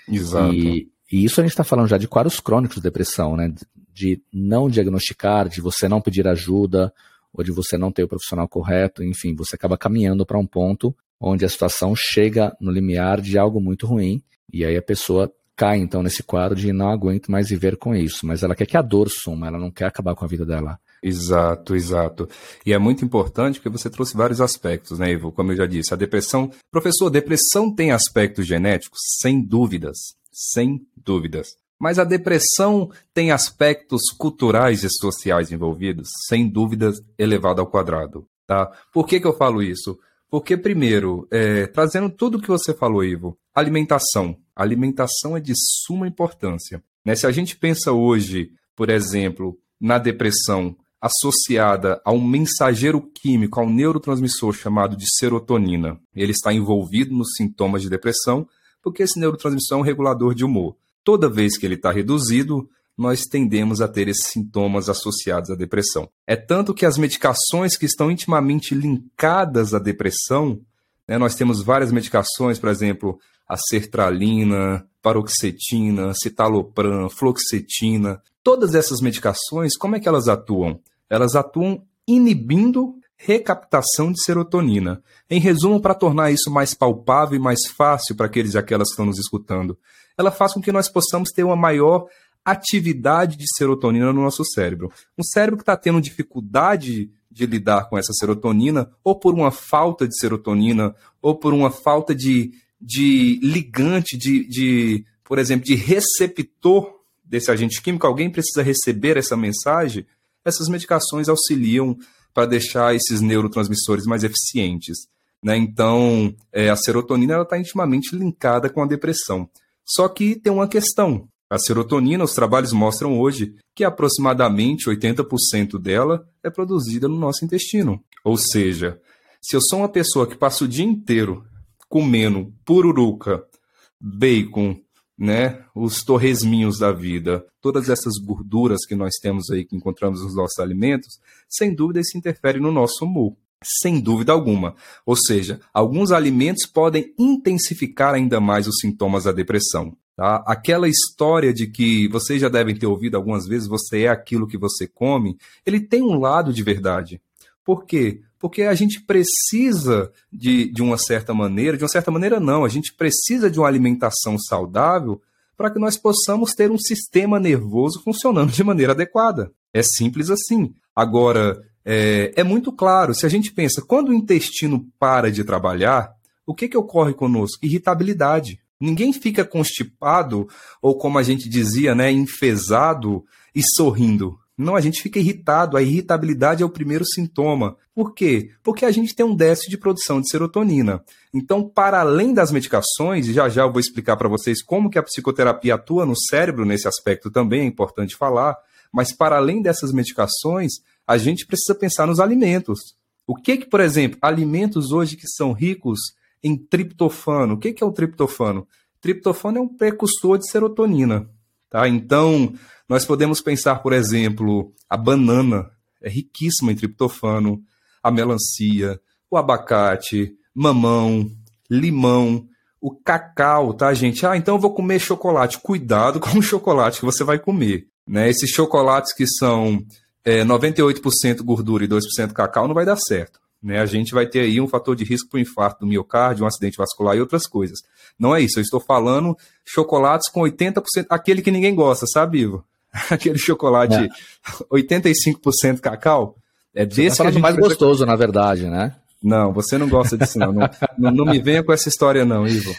Exato.
E, e isso a gente está falando já de quadros crônicos de depressão, né? De não diagnosticar, de você não pedir ajuda, ou de você não ter o profissional correto, enfim, você acaba caminhando para um ponto onde a situação chega no limiar de algo muito ruim, e aí a pessoa cai então nesse quadro de não aguento mais viver com isso, mas ela quer que a dor suma, ela não quer acabar com a vida dela.
Exato, exato. E é muito importante porque você trouxe vários aspectos, né, Ivo? Como eu já disse, a depressão. Professor, depressão tem aspectos genéticos? Sem dúvidas. Sem dúvidas. Mas a depressão tem aspectos culturais e sociais envolvidos? Sem dúvidas, elevado ao quadrado. Tá? Por que, que eu falo isso? Porque, primeiro, é, trazendo tudo o que você falou, Ivo, alimentação. Alimentação é de suma importância. Né? Se a gente pensa hoje, por exemplo, na depressão associada a um mensageiro químico, a um neurotransmissor chamado de serotonina, ele está envolvido nos sintomas de depressão, porque esse neurotransmissor é um regulador de humor. Toda vez que ele está reduzido, nós tendemos a ter esses sintomas associados à depressão. É tanto que as medicações que estão intimamente linkadas à depressão, né, nós temos várias medicações, por exemplo, a sertralina, paroxetina, citalopram, fluoxetina. Todas essas medicações, como é que elas atuam? Elas atuam inibindo recaptação de serotonina. Em resumo, para tornar isso mais palpável e mais fácil para aqueles e aquelas que estão nos escutando, ela faz com que nós possamos ter uma maior atividade de serotonina no nosso cérebro. Um cérebro que está tendo dificuldade de lidar com essa serotonina, ou por uma falta de serotonina, ou por uma falta de, de ligante, de, de, por exemplo, de receptor desse agente químico, alguém precisa receber essa mensagem, essas medicações auxiliam para deixar esses neurotransmissores mais eficientes. Né? Então, é, a serotonina está intimamente linkada com a depressão. Só que tem uma questão. A serotonina, os trabalhos mostram hoje que aproximadamente 80% dela é produzida no nosso intestino. Ou seja, se eu sou uma pessoa que passa o dia inteiro comendo pururuca, bacon, né, os torresminhos da vida, todas essas gorduras que nós temos aí que encontramos nos nossos alimentos, sem dúvida isso interfere no nosso humor. Sem dúvida alguma. Ou seja, alguns alimentos podem intensificar ainda mais os sintomas da depressão. Tá? Aquela história de que vocês já devem ter ouvido algumas vezes, você é aquilo que você come, ele tem um lado de verdade. Por quê? Porque a gente precisa de, de uma certa maneira, de uma certa maneira não, a gente precisa de uma alimentação saudável para que nós possamos ter um sistema nervoso funcionando de maneira adequada. É simples assim. Agora, é, é muito claro, se a gente pensa, quando o intestino para de trabalhar, o que, que ocorre conosco? Irritabilidade. Ninguém fica constipado ou, como a gente dizia, né, enfesado e sorrindo. Não, a gente fica irritado. A irritabilidade é o primeiro sintoma. Por quê? Porque a gente tem um déficit de produção de serotonina. Então, para além das medicações, e já já eu vou explicar para vocês como que a psicoterapia atua no cérebro nesse aspecto também, é importante falar, mas para além dessas medicações, a gente precisa pensar nos alimentos. O que que, por exemplo, alimentos hoje que são ricos em triptofano. O que é o triptofano? Triptofano é um precursor de serotonina. Tá? Então, nós podemos pensar, por exemplo, a banana é riquíssima em triptofano, a melancia, o abacate, mamão, limão, o cacau, tá, gente? Ah, então eu vou comer chocolate. Cuidado com o chocolate que você vai comer. Né? Esses chocolates que são é, 98% gordura e 2% cacau não vai dar certo né, a gente vai ter aí um fator de risco para o infarto do miocárdio, um acidente vascular e outras coisas. Não é isso, eu estou falando chocolates com 80%, aquele que ninguém gosta, sabe, Ivo? Aquele chocolate é. 85% cacau. É
você desse tá que a gente mais gostoso, na verdade, né?
Não, você não gosta disso, não. não, não, não me venha com essa história, não, Ivo.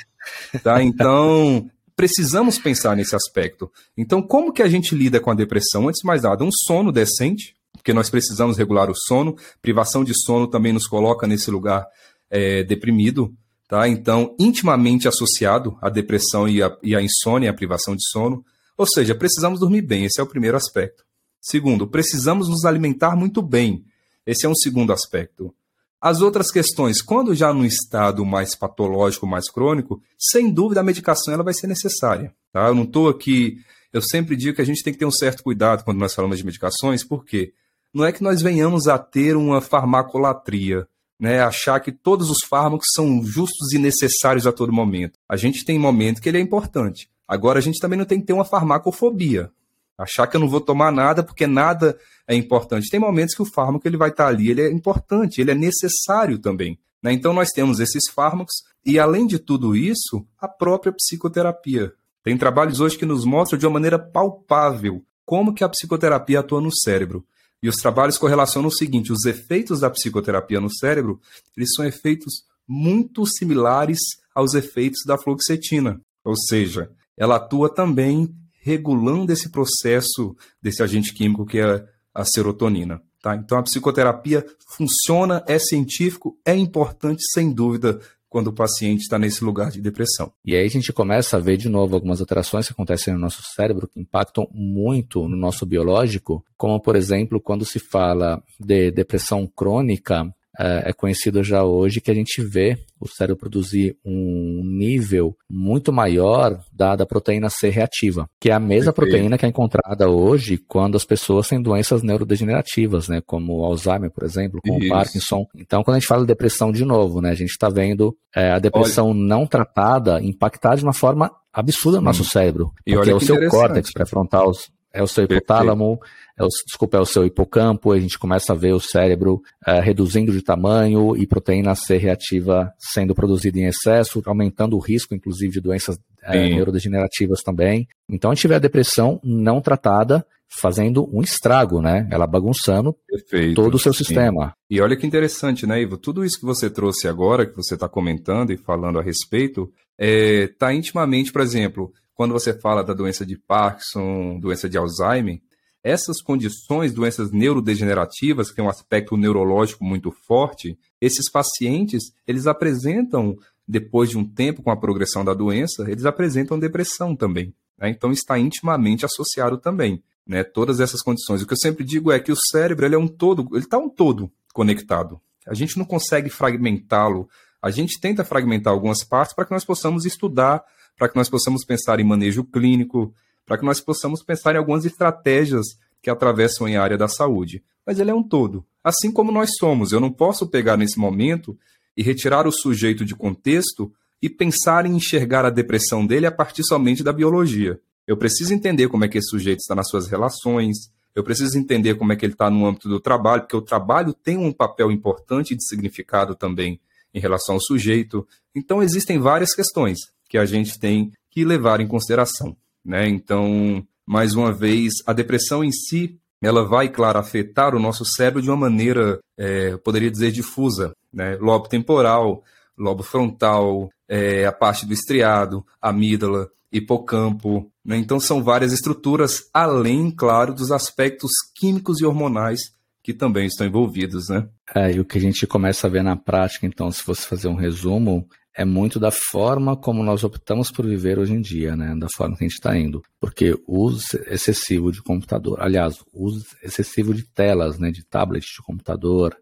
Tá? Então, precisamos pensar nesse aspecto. Então, como que a gente lida com a depressão? Antes de mais nada, um sono decente, porque nós precisamos regular o sono. Privação de sono também nos coloca nesse lugar é, deprimido, tá? Então, intimamente associado à depressão e à, e à insônia, à privação de sono. Ou seja, precisamos dormir bem, esse é o primeiro aspecto. Segundo, precisamos nos alimentar muito bem. Esse é um segundo aspecto. As outras questões, quando já no estado mais patológico, mais crônico, sem dúvida a medicação ela vai ser necessária. Tá? Eu não estou aqui. Eu sempre digo que a gente tem que ter um certo cuidado quando nós falamos de medicações, porque não é que nós venhamos a ter uma farmacolatria, né, achar que todos os fármacos são justos e necessários a todo momento. A gente tem momento que ele é importante. Agora, a gente também não tem que ter uma farmacofobia. Achar que eu não vou tomar nada porque nada é importante. Tem momentos que o fármaco ele vai estar ali, ele é importante, ele é necessário também. Né? Então, nós temos esses fármacos e, além de tudo isso, a própria psicoterapia. Tem trabalhos hoje que nos mostram de uma maneira palpável como que a psicoterapia atua no cérebro. E os trabalhos correlacionam o seguinte: os efeitos da psicoterapia no cérebro, eles são efeitos muito similares aos efeitos da fluoxetina. Ou seja, ela atua também regulando esse processo desse agente químico que é a serotonina. Tá? Então a psicoterapia funciona, é científico, é importante, sem dúvida, quando o paciente está nesse lugar de depressão.
E aí a gente começa a ver de novo algumas alterações que acontecem no nosso cérebro que impactam muito no nosso biológico, como por exemplo, quando se fala de depressão crônica, é, é conhecido já hoje que a gente vê o cérebro produzir um nível muito maior da, da proteína C reativa, que é a mesma Perfeito. proteína que é encontrada hoje quando as pessoas têm doenças neurodegenerativas, né, como Alzheimer, por exemplo, como Isso. Parkinson. Então, quando a gente fala de depressão de novo, né, a gente está vendo é, a depressão Olha. não tratada impactar de uma forma absurda no nosso cérebro, e porque é o seu córtex pré-frontal é o seu hipotálamo, é o, desculpa, é o seu hipocampo, a gente começa a ver o cérebro é, reduzindo de tamanho e proteína C reativa sendo produzida em excesso, aumentando o risco, inclusive, de doenças é, neurodegenerativas também. Então, a gente vê a depressão não tratada fazendo um estrago, né? Ela bagunçando Perfeito, todo o seu sim. sistema.
E olha que interessante, né, Ivo? Tudo isso que você trouxe agora, que você está comentando e falando a respeito, está é, tá intimamente, por exemplo, quando você fala da doença de Parkinson, doença de Alzheimer, essas condições, doenças neurodegenerativas, que é um aspecto neurológico muito forte, esses pacientes, eles apresentam, depois de um tempo com a progressão da doença, eles apresentam depressão também. Né? Então está intimamente associado também. Né? Todas essas condições. O que eu sempre digo é que o cérebro ele é um todo, ele está um todo conectado. A gente não consegue fragmentá-lo. A gente tenta fragmentar algumas partes para que nós possamos estudar para que nós possamos pensar em manejo clínico, para que nós possamos pensar em algumas estratégias que atravessam em área da saúde. Mas ele é um todo. Assim como nós somos, eu não posso pegar nesse momento e retirar o sujeito de contexto e pensar em enxergar a depressão dele a partir somente da biologia. Eu preciso entender como é que esse sujeito está nas suas relações, eu preciso entender como é que ele está no âmbito do trabalho, porque o trabalho tem um papel importante de significado também em relação ao sujeito. Então, existem várias questões que a gente tem que levar em consideração. Né? Então, mais uma vez, a depressão em si, ela vai, claro, afetar o nosso cérebro de uma maneira, é, poderia dizer, difusa. Né? Lobo temporal, lobo frontal, é, a parte do estriado, amígdala, hipocampo. Né? Então, são várias estruturas, além, claro, dos aspectos químicos e hormonais que também estão envolvidos, né?
É, e o que a gente começa a ver na prática, então, se fosse fazer um resumo, é muito da forma como nós optamos por viver hoje em dia, né? Da forma que a gente está indo. Porque o uso excessivo de computador, aliás, o uso excessivo de telas, né? De tablets, de computador,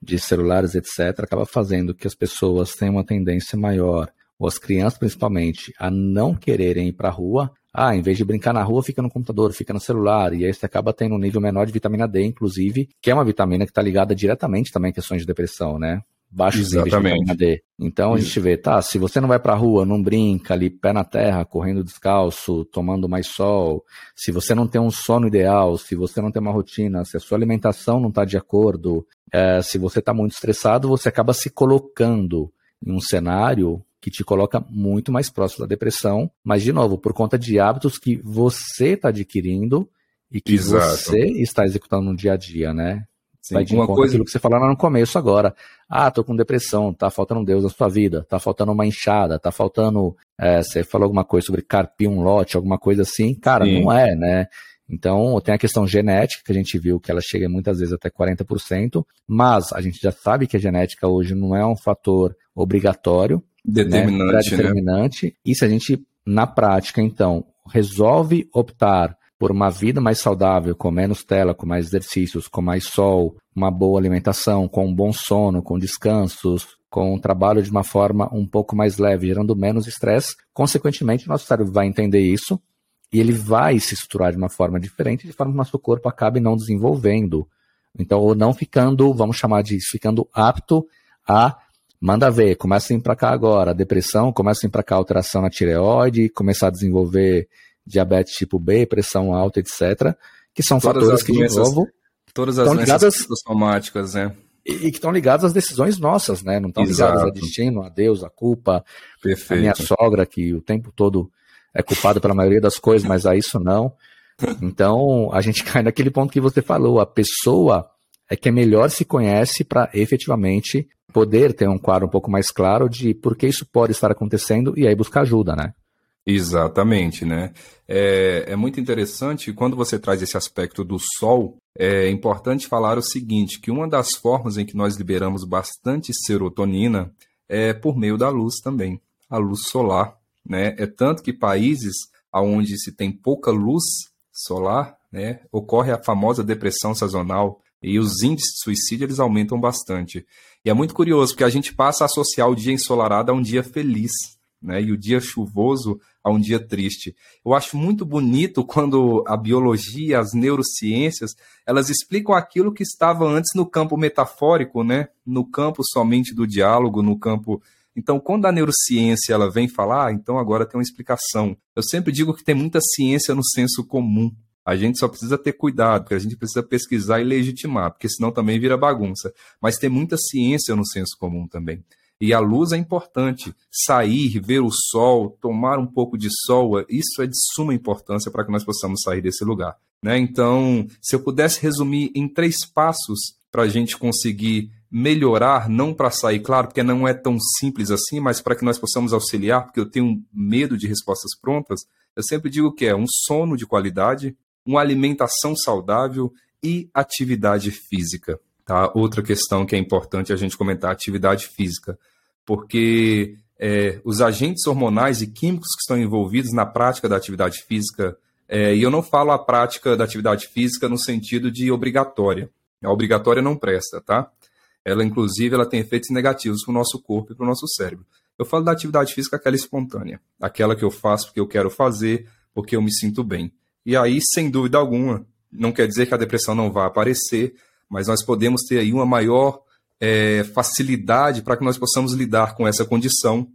de celulares, etc., acaba fazendo que as pessoas tenham uma tendência maior, ou as crianças principalmente, a não quererem ir para a rua. Ah, em vez de brincar na rua, fica no computador, fica no celular, e aí você acaba tendo um nível menor de vitamina D, inclusive, que é uma vitamina que está ligada diretamente também a questões de depressão, né? Baixos níveis de. Então a gente vê, tá, se você não vai pra rua, não brinca ali, pé na terra, correndo descalço, tomando mais sol, se você não tem um sono ideal, se você não tem uma rotina, se a sua alimentação não está de acordo, é, se você está muito estressado, você acaba se colocando em um cenário que te coloca muito mais próximo da depressão, mas de novo, por conta de hábitos que você está adquirindo e que Exato. você está executando no dia a dia, né? Sim, vai de uma coisa aquilo que você falou lá no começo agora. Ah, tô com depressão, tá faltando Deus na sua vida, tá faltando uma enxada, tá faltando. É, você falou alguma coisa sobre carpir um lote, alguma coisa assim. Cara, Sim. não é, né? Então, tem a questão genética, que a gente viu que ela chega muitas vezes até 40%, mas a gente já sabe que a genética hoje não é um fator obrigatório,
determinante,
né? determinante. Né? E se a gente, na prática, então, resolve optar por uma vida mais saudável, com menos tela, com mais exercícios, com mais sol, uma boa alimentação, com um bom sono, com descansos, com um trabalho de uma forma um pouco mais leve, gerando menos estresse, consequentemente, nosso cérebro vai entender isso e ele vai se estruturar de uma forma diferente, de forma que nosso corpo acabe não desenvolvendo. Então, ou não ficando, vamos chamar de ficando apto a manda ver, começa a ir para cá agora, depressão, começa a ir para cá alteração na tireoide, começar a desenvolver diabetes tipo B, pressão alta, etc. Que são todas fatores que, de novo,
todas as ligadas somáticas, né?
E, e que estão ligados às decisões nossas, né? Não estão ligados a destino, a Deus, a culpa, Perfeito. a minha sogra, que o tempo todo é culpada pela maioria das coisas, mas a isso não. Então, a gente cai naquele ponto que você falou, a pessoa é que é melhor se conhece para efetivamente poder ter um quadro um pouco mais claro de por que isso pode estar acontecendo e aí buscar ajuda, né?
Exatamente, né? É, é muito interessante quando você traz esse aspecto do sol. É importante falar o seguinte: que uma das formas em que nós liberamos bastante serotonina é por meio da luz também, a luz solar, né? É tanto que países onde se tem pouca luz solar, né, ocorre a famosa depressão sazonal e os índices de suicídio eles aumentam bastante. E é muito curioso porque a gente passa a associar o dia ensolarado a um dia feliz, né? E o dia chuvoso a um dia triste. Eu acho muito bonito quando a biologia, as neurociências, elas explicam aquilo que estava antes no campo metafórico, né? No campo somente do diálogo, no campo então, quando a neurociência ela vem falar, ah, então agora tem uma explicação. Eu sempre digo que tem muita ciência no senso comum. A gente só precisa ter cuidado, porque a gente precisa pesquisar e legitimar, porque senão também vira bagunça. Mas tem muita ciência no senso comum também. E a luz é importante. Sair, ver o sol, tomar um pouco de sol, isso é de suma importância para que nós possamos sair desse lugar. Né? Então, se eu pudesse resumir em três passos para a gente conseguir melhorar, não para sair, claro, porque não é tão simples assim, mas para que nós possamos auxiliar, porque eu tenho medo de respostas prontas, eu sempre digo que é um sono de qualidade, uma alimentação saudável e atividade física. Tá? Outra questão que é importante a gente comentar, atividade física, porque é, os agentes hormonais e químicos que estão envolvidos na prática da atividade física, é, e eu não falo a prática da atividade física no sentido de obrigatória. A obrigatória não presta, tá? Ela, inclusive, ela tem efeitos negativos para o nosso corpo e para o nosso cérebro. Eu falo da atividade física aquela espontânea, aquela que eu faço porque eu quero fazer, porque eu me sinto bem. E aí, sem dúvida alguma, não quer dizer que a depressão não vá aparecer, mas nós podemos ter aí uma maior é, facilidade para que nós possamos lidar com essa condição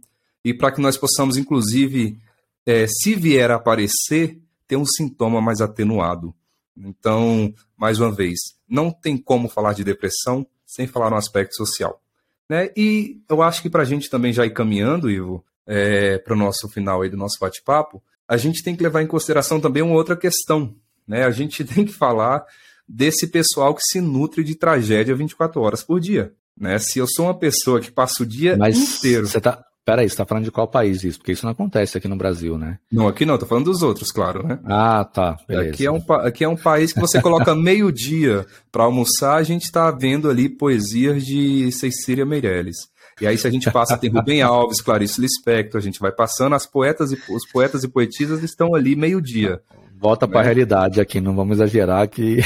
e para que nós possamos, inclusive, é, se vier a aparecer, ter um sintoma mais atenuado. Então, mais uma vez, não tem como falar de depressão sem falar no aspecto social. Né? E eu acho que para a gente também já ir caminhando, Ivo, é, para o nosso final aí do nosso bate-papo, a gente tem que levar em consideração também uma outra questão. Né? A gente tem que falar desse pessoal que se nutre de tragédia 24 horas por dia. Né? Se eu sou uma pessoa que passa o dia Mas inteiro.
Você tá, Peraí, você tá falando de qual país isso? Porque isso não acontece aqui no Brasil, né?
Não, aqui não, tô falando dos outros, claro, né?
Ah, tá. Beleza.
Aqui é um, aqui é um país que você coloca meio-dia para almoçar, a gente tá vendo ali poesias de Cecília Meirelles. E aí, se a gente passa, tem Rubem Alves, Clarice Lispector, a gente vai passando, as poetas e os poetas e poetisas estão ali meio-dia.
Volta né? para a realidade aqui, não vamos exagerar que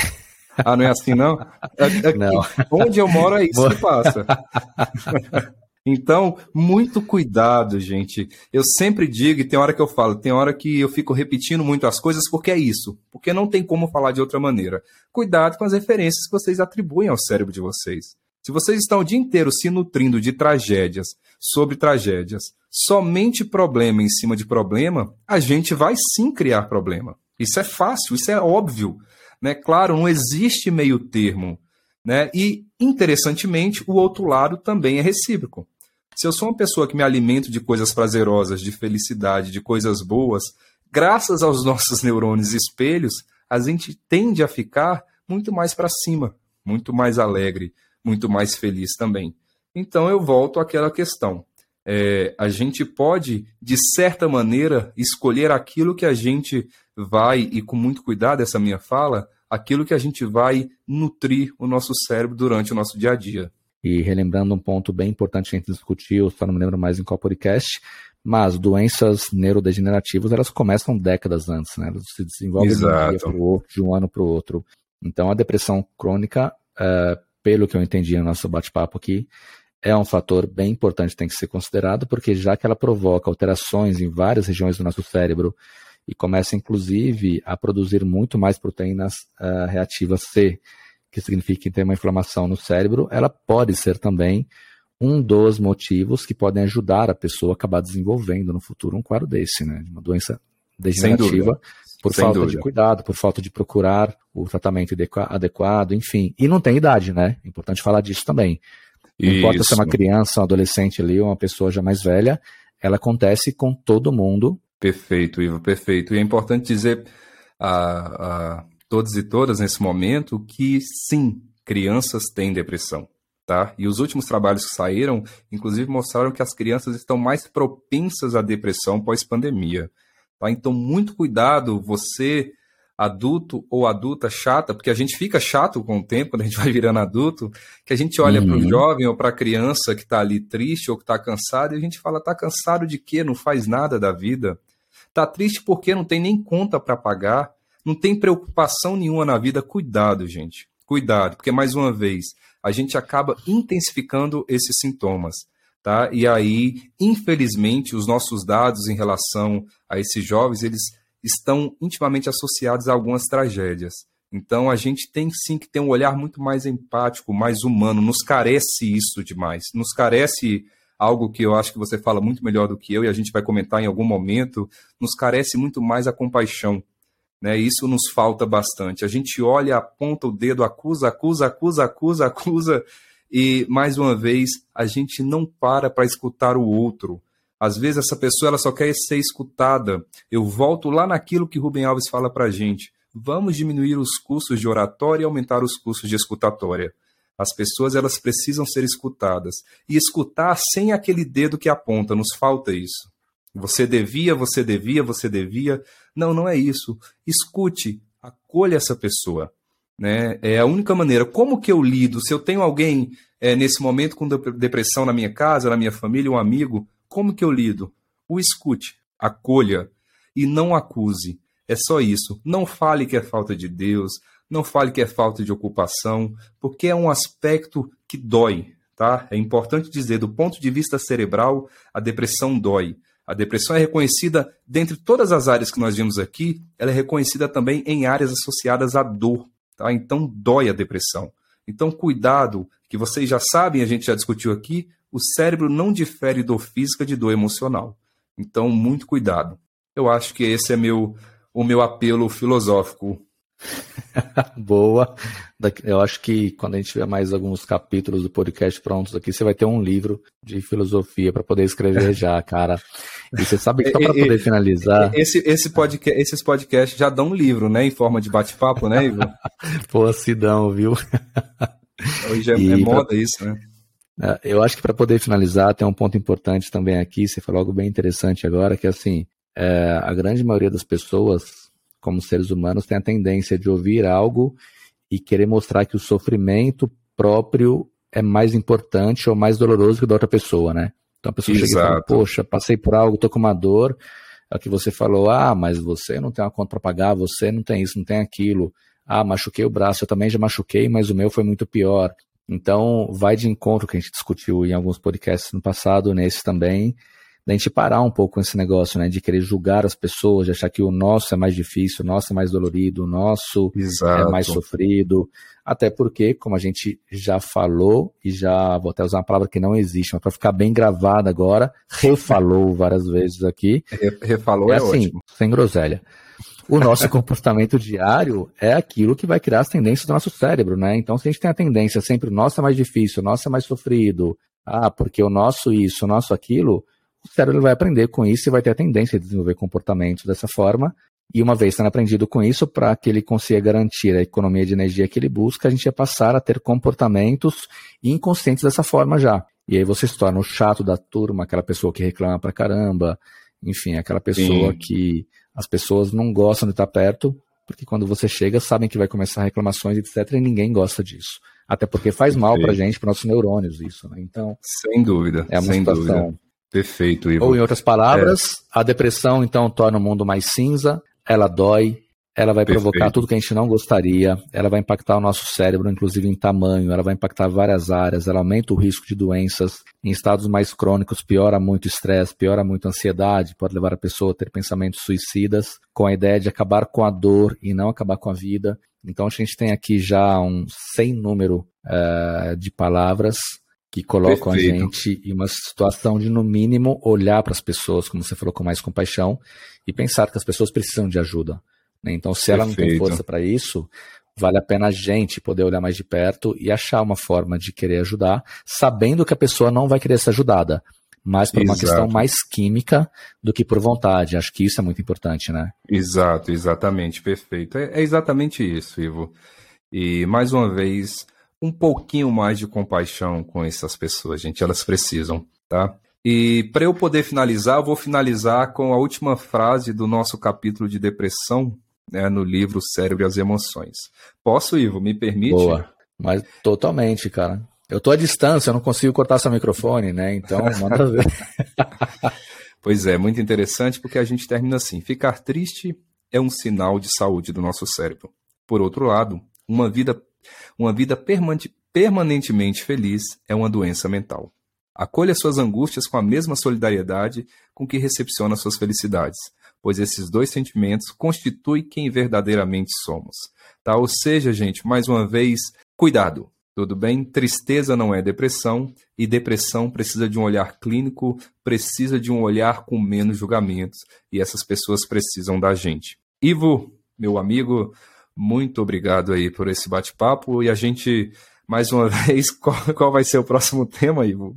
ah, não é assim, não? Aqui, não. Onde eu moro é isso que passa. Então, muito cuidado, gente. Eu sempre digo, e tem hora que eu falo, tem hora que eu fico repetindo muito as coisas, porque é isso. Porque não tem como falar de outra maneira. Cuidado com as referências que vocês atribuem ao cérebro de vocês. Se vocês estão o dia inteiro se nutrindo de tragédias sobre tragédias, somente problema em cima de problema, a gente vai sim criar problema. Isso é fácil, isso é óbvio. Né? Claro, não existe meio termo. Né? E, interessantemente, o outro lado também é recíproco. Se eu sou uma pessoa que me alimento de coisas prazerosas, de felicidade, de coisas boas, graças aos nossos neurônios espelhos, a gente tende a ficar muito mais para cima, muito mais alegre, muito mais feliz também. Então eu volto àquela questão. É, a gente pode, de certa maneira, escolher aquilo que a gente vai, e com muito cuidado essa minha fala, aquilo que a gente vai nutrir o nosso cérebro durante o nosso dia a dia.
E relembrando um ponto bem importante que a gente discutiu, só não me lembro mais em qual podcast, Mas doenças neurodegenerativas, elas começam décadas antes, né? Elas se desenvolvem de um outro, de um ano para o outro. Então, a depressão crônica, é, pelo que eu entendi no nosso bate-papo aqui, é um fator bem importante que tem que ser considerado, porque já que ela provoca alterações em várias regiões do nosso cérebro e começa, inclusive, a produzir muito mais proteínas uh, reativas C, que significa que tem uma inflamação no cérebro, ela pode ser também um dos motivos que podem ajudar a pessoa a acabar desenvolvendo no futuro um quadro desse, né? Uma doença degenerativa por Sem falta dúvida. de cuidado, por falta de procurar o tratamento adequado, enfim. E não tem idade, né? É importante falar disso também. Não Isso. importa se é uma criança, um adolescente ali, ou uma pessoa já mais velha, ela acontece com todo mundo.
Perfeito, Ivo, perfeito. E é importante dizer a, a todos e todas nesse momento que sim, crianças têm depressão. Tá? E os últimos trabalhos que saíram, inclusive, mostraram que as crianças estão mais propensas à depressão pós-pandemia. Tá? Então, muito cuidado, você, adulto ou adulta chata, porque a gente fica chato com o tempo, quando a gente vai virando adulto, que a gente olha uhum. para o jovem ou para a criança que está ali triste ou que está cansado e a gente fala: tá cansado de quê? Não faz nada da vida. Tá triste porque não tem nem conta para pagar, não tem preocupação nenhuma na vida. Cuidado, gente. Cuidado, porque mais uma vez, a gente acaba intensificando esses sintomas. Tá? E aí, infelizmente, os nossos dados em relação a esses jovens, eles estão intimamente associados a algumas tragédias. Então, a gente tem sim que ter um olhar muito mais empático, mais humano. Nos carece isso demais. Nos carece algo que eu acho que você fala muito melhor do que eu e a gente vai comentar em algum momento. Nos carece muito mais a compaixão. Né? Isso nos falta bastante. A gente olha, aponta o dedo, acusa, acusa, acusa, acusa, acusa, e mais uma vez a gente não para para escutar o outro. Às vezes essa pessoa ela só quer ser escutada. Eu volto lá naquilo que Rubem Alves fala para gente. Vamos diminuir os custos de oratória e aumentar os custos de escutatória. As pessoas elas precisam ser escutadas e escutar sem aquele dedo que aponta. Nos falta isso. Você devia, você devia, você devia. Não, não é isso. Escute, acolha essa pessoa. Né? É a única maneira. Como que eu lido? Se eu tenho alguém é, nesse momento com depressão na minha casa, na minha família, um amigo, como que eu lido? O escute, acolha e não acuse. É só isso. Não fale que é falta de Deus, não fale que é falta de ocupação, porque é um aspecto que dói, tá? É importante dizer, do ponto de vista cerebral, a depressão dói. A depressão é reconhecida, dentre todas as áreas que nós vimos aqui, ela é reconhecida também em áreas associadas à dor. Tá? Então, dói a depressão. Então, cuidado, que vocês já sabem, a gente já discutiu aqui, o cérebro não difere dor física de dor emocional. Então, muito cuidado. Eu acho que esse é meu, o meu apelo filosófico
Boa. Eu acho que quando a gente tiver mais alguns capítulos do podcast prontos aqui, você vai ter um livro de filosofia para poder escrever já, cara. E você sabe que só para poder finalizar.
Esse, esse podcast, esses podcasts já dão um livro, né? Em forma de bate-papo, né, Ivo?
Pô, se dão, viu?
Hoje é, é moda pra... isso, né?
É, eu acho que para poder finalizar, tem um ponto importante também aqui. Você falou algo bem interessante agora, que assim, é, a grande maioria das pessoas como seres humanos, tem a tendência de ouvir algo e querer mostrar que o sofrimento próprio é mais importante ou mais doloroso que o da outra pessoa, né? Então a pessoa Exato. chega e fala, poxa, passei por algo, tô com uma dor. É que você falou, ah, mas você não tem uma conta para pagar, você não tem isso, não tem aquilo. Ah, machuquei o braço, eu também já machuquei, mas o meu foi muito pior. Então, vai de encontro que a gente discutiu em alguns podcasts no passado, nesse também, da gente parar um pouco com esse negócio, né? De querer julgar as pessoas, de achar que o nosso é mais difícil, o nosso é mais dolorido, o nosso Exato. é mais sofrido. Até porque, como a gente já falou, e já vou até usar uma palavra que não existe, mas para ficar bem gravada agora, refalou várias vezes aqui.
Refalou é, é assim, ótimo.
sem groselha. O nosso comportamento diário é aquilo que vai criar as tendências do nosso cérebro, né? Então, se a gente tem a tendência sempre, o nosso é mais difícil, o nosso é mais sofrido, ah, porque o nosso isso, o nosso aquilo, o cérebro vai aprender com isso e vai ter a tendência de desenvolver comportamentos dessa forma. E uma vez tendo aprendido com isso, para que ele consiga garantir a economia de energia que ele busca, a gente ia passar a ter comportamentos inconscientes dessa forma já. E aí você se torna o chato da turma, aquela pessoa que reclama pra caramba, enfim, aquela pessoa Sim. que as pessoas não gostam de estar perto, porque quando você chega, sabem que vai começar reclamações, etc., e ninguém gosta disso. Até porque faz mal para a gente, para nossos neurônios, isso, né? Então.
Sem dúvida.
É uma
sem
situação
dúvida Perfeito, Ivo.
Ou em outras palavras, é. a depressão então torna o mundo mais cinza, ela dói, ela vai Perfeito. provocar tudo que a gente não gostaria, ela vai impactar o nosso cérebro, inclusive em tamanho, ela vai impactar várias áreas, ela aumenta o risco de doenças. Em estados mais crônicos, piora muito o estresse, piora muito a ansiedade, pode levar a pessoa a ter pensamentos suicidas, com a ideia de acabar com a dor e não acabar com a vida. Então a gente tem aqui já um sem número uh, de palavras que colocam Perfeito. a gente em uma situação de, no mínimo, olhar para as pessoas, como você falou, com mais compaixão e pensar que as pessoas precisam de ajuda. Né? Então, se ela não tem força para isso, vale a pena a gente poder olhar mais de perto e achar uma forma de querer ajudar, sabendo que a pessoa não vai querer ser ajudada, mas por uma questão mais química do que por vontade. Acho que isso é muito importante, né?
Exato, exatamente, perfeito. É, é exatamente isso, Ivo. E mais uma vez, um pouquinho mais de compaixão com essas pessoas, gente. Elas precisam, tá? E para eu poder finalizar, eu vou finalizar com a última frase do nosso capítulo de depressão, né, no livro Cérebro e as Emoções. Posso, Ivo? Me permite?
Boa, mas totalmente, cara. Eu tô à distância, eu não consigo cortar seu microfone, né? Então, manda ver.
pois é, muito interessante porque a gente termina assim: ficar triste é um sinal de saúde do nosso cérebro. Por outro lado, uma vida, uma vida permanentemente feliz é uma doença mental. Acolha suas angústias com a mesma solidariedade com que recepciona suas felicidades pois esses dois sentimentos constituem quem verdadeiramente somos. Tá? Ou seja, gente, mais uma vez, cuidado. Tudo bem? Tristeza não é depressão e depressão precisa de um olhar clínico, precisa de um olhar com menos julgamentos e essas pessoas precisam da gente. Ivo, meu amigo, muito obrigado aí por esse bate-papo e a gente mais uma vez, qual, qual vai ser o próximo tema, Ivo?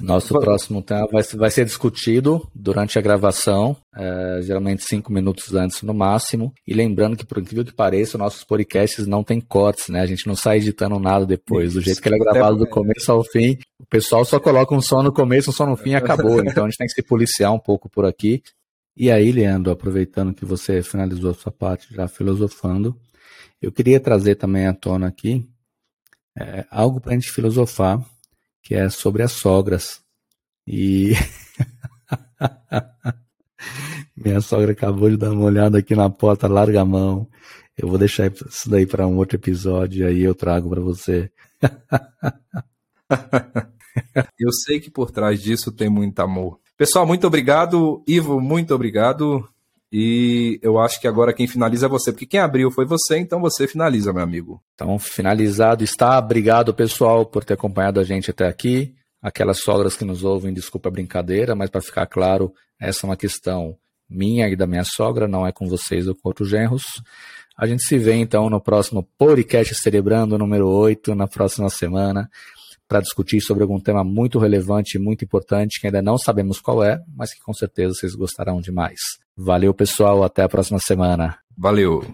Nosso próximo tema vai, vai ser discutido durante a gravação, é, geralmente cinco minutos antes no máximo. E lembrando que, por incrível que pareça, nossos podcasts não tem cortes, né? A gente não sai editando nada depois. Isso. Do jeito que ele é gravado do começo ao fim, o pessoal só coloca um som no começo, um som no fim e acabou. Então a gente tem que se policiar um pouco por aqui. E aí, Leandro, aproveitando que você finalizou a sua parte já filosofando, eu queria trazer também à tona aqui é, algo para a gente filosofar, que é sobre as sogras. E minha sogra acabou de dar uma olhada aqui na porta, larga a mão. Eu vou deixar isso daí para um outro episódio e aí eu trago para você.
eu sei que por trás disso tem muito amor. Pessoal, muito obrigado. Ivo, muito obrigado. E eu acho que agora quem finaliza é você, porque quem abriu foi você, então você finaliza, meu amigo.
Então, finalizado está. Obrigado, pessoal, por ter acompanhado a gente até aqui. Aquelas sogras que nos ouvem, desculpa a brincadeira, mas para ficar claro, essa é uma questão minha e da minha sogra, não é com vocês ou com outros genros. A gente se vê então no próximo podcast Cerebrando, número 8, na próxima semana para discutir sobre algum tema muito relevante e muito importante que ainda não sabemos qual é, mas que com certeza vocês gostarão demais. Valeu, pessoal. Até a próxima semana.
Valeu.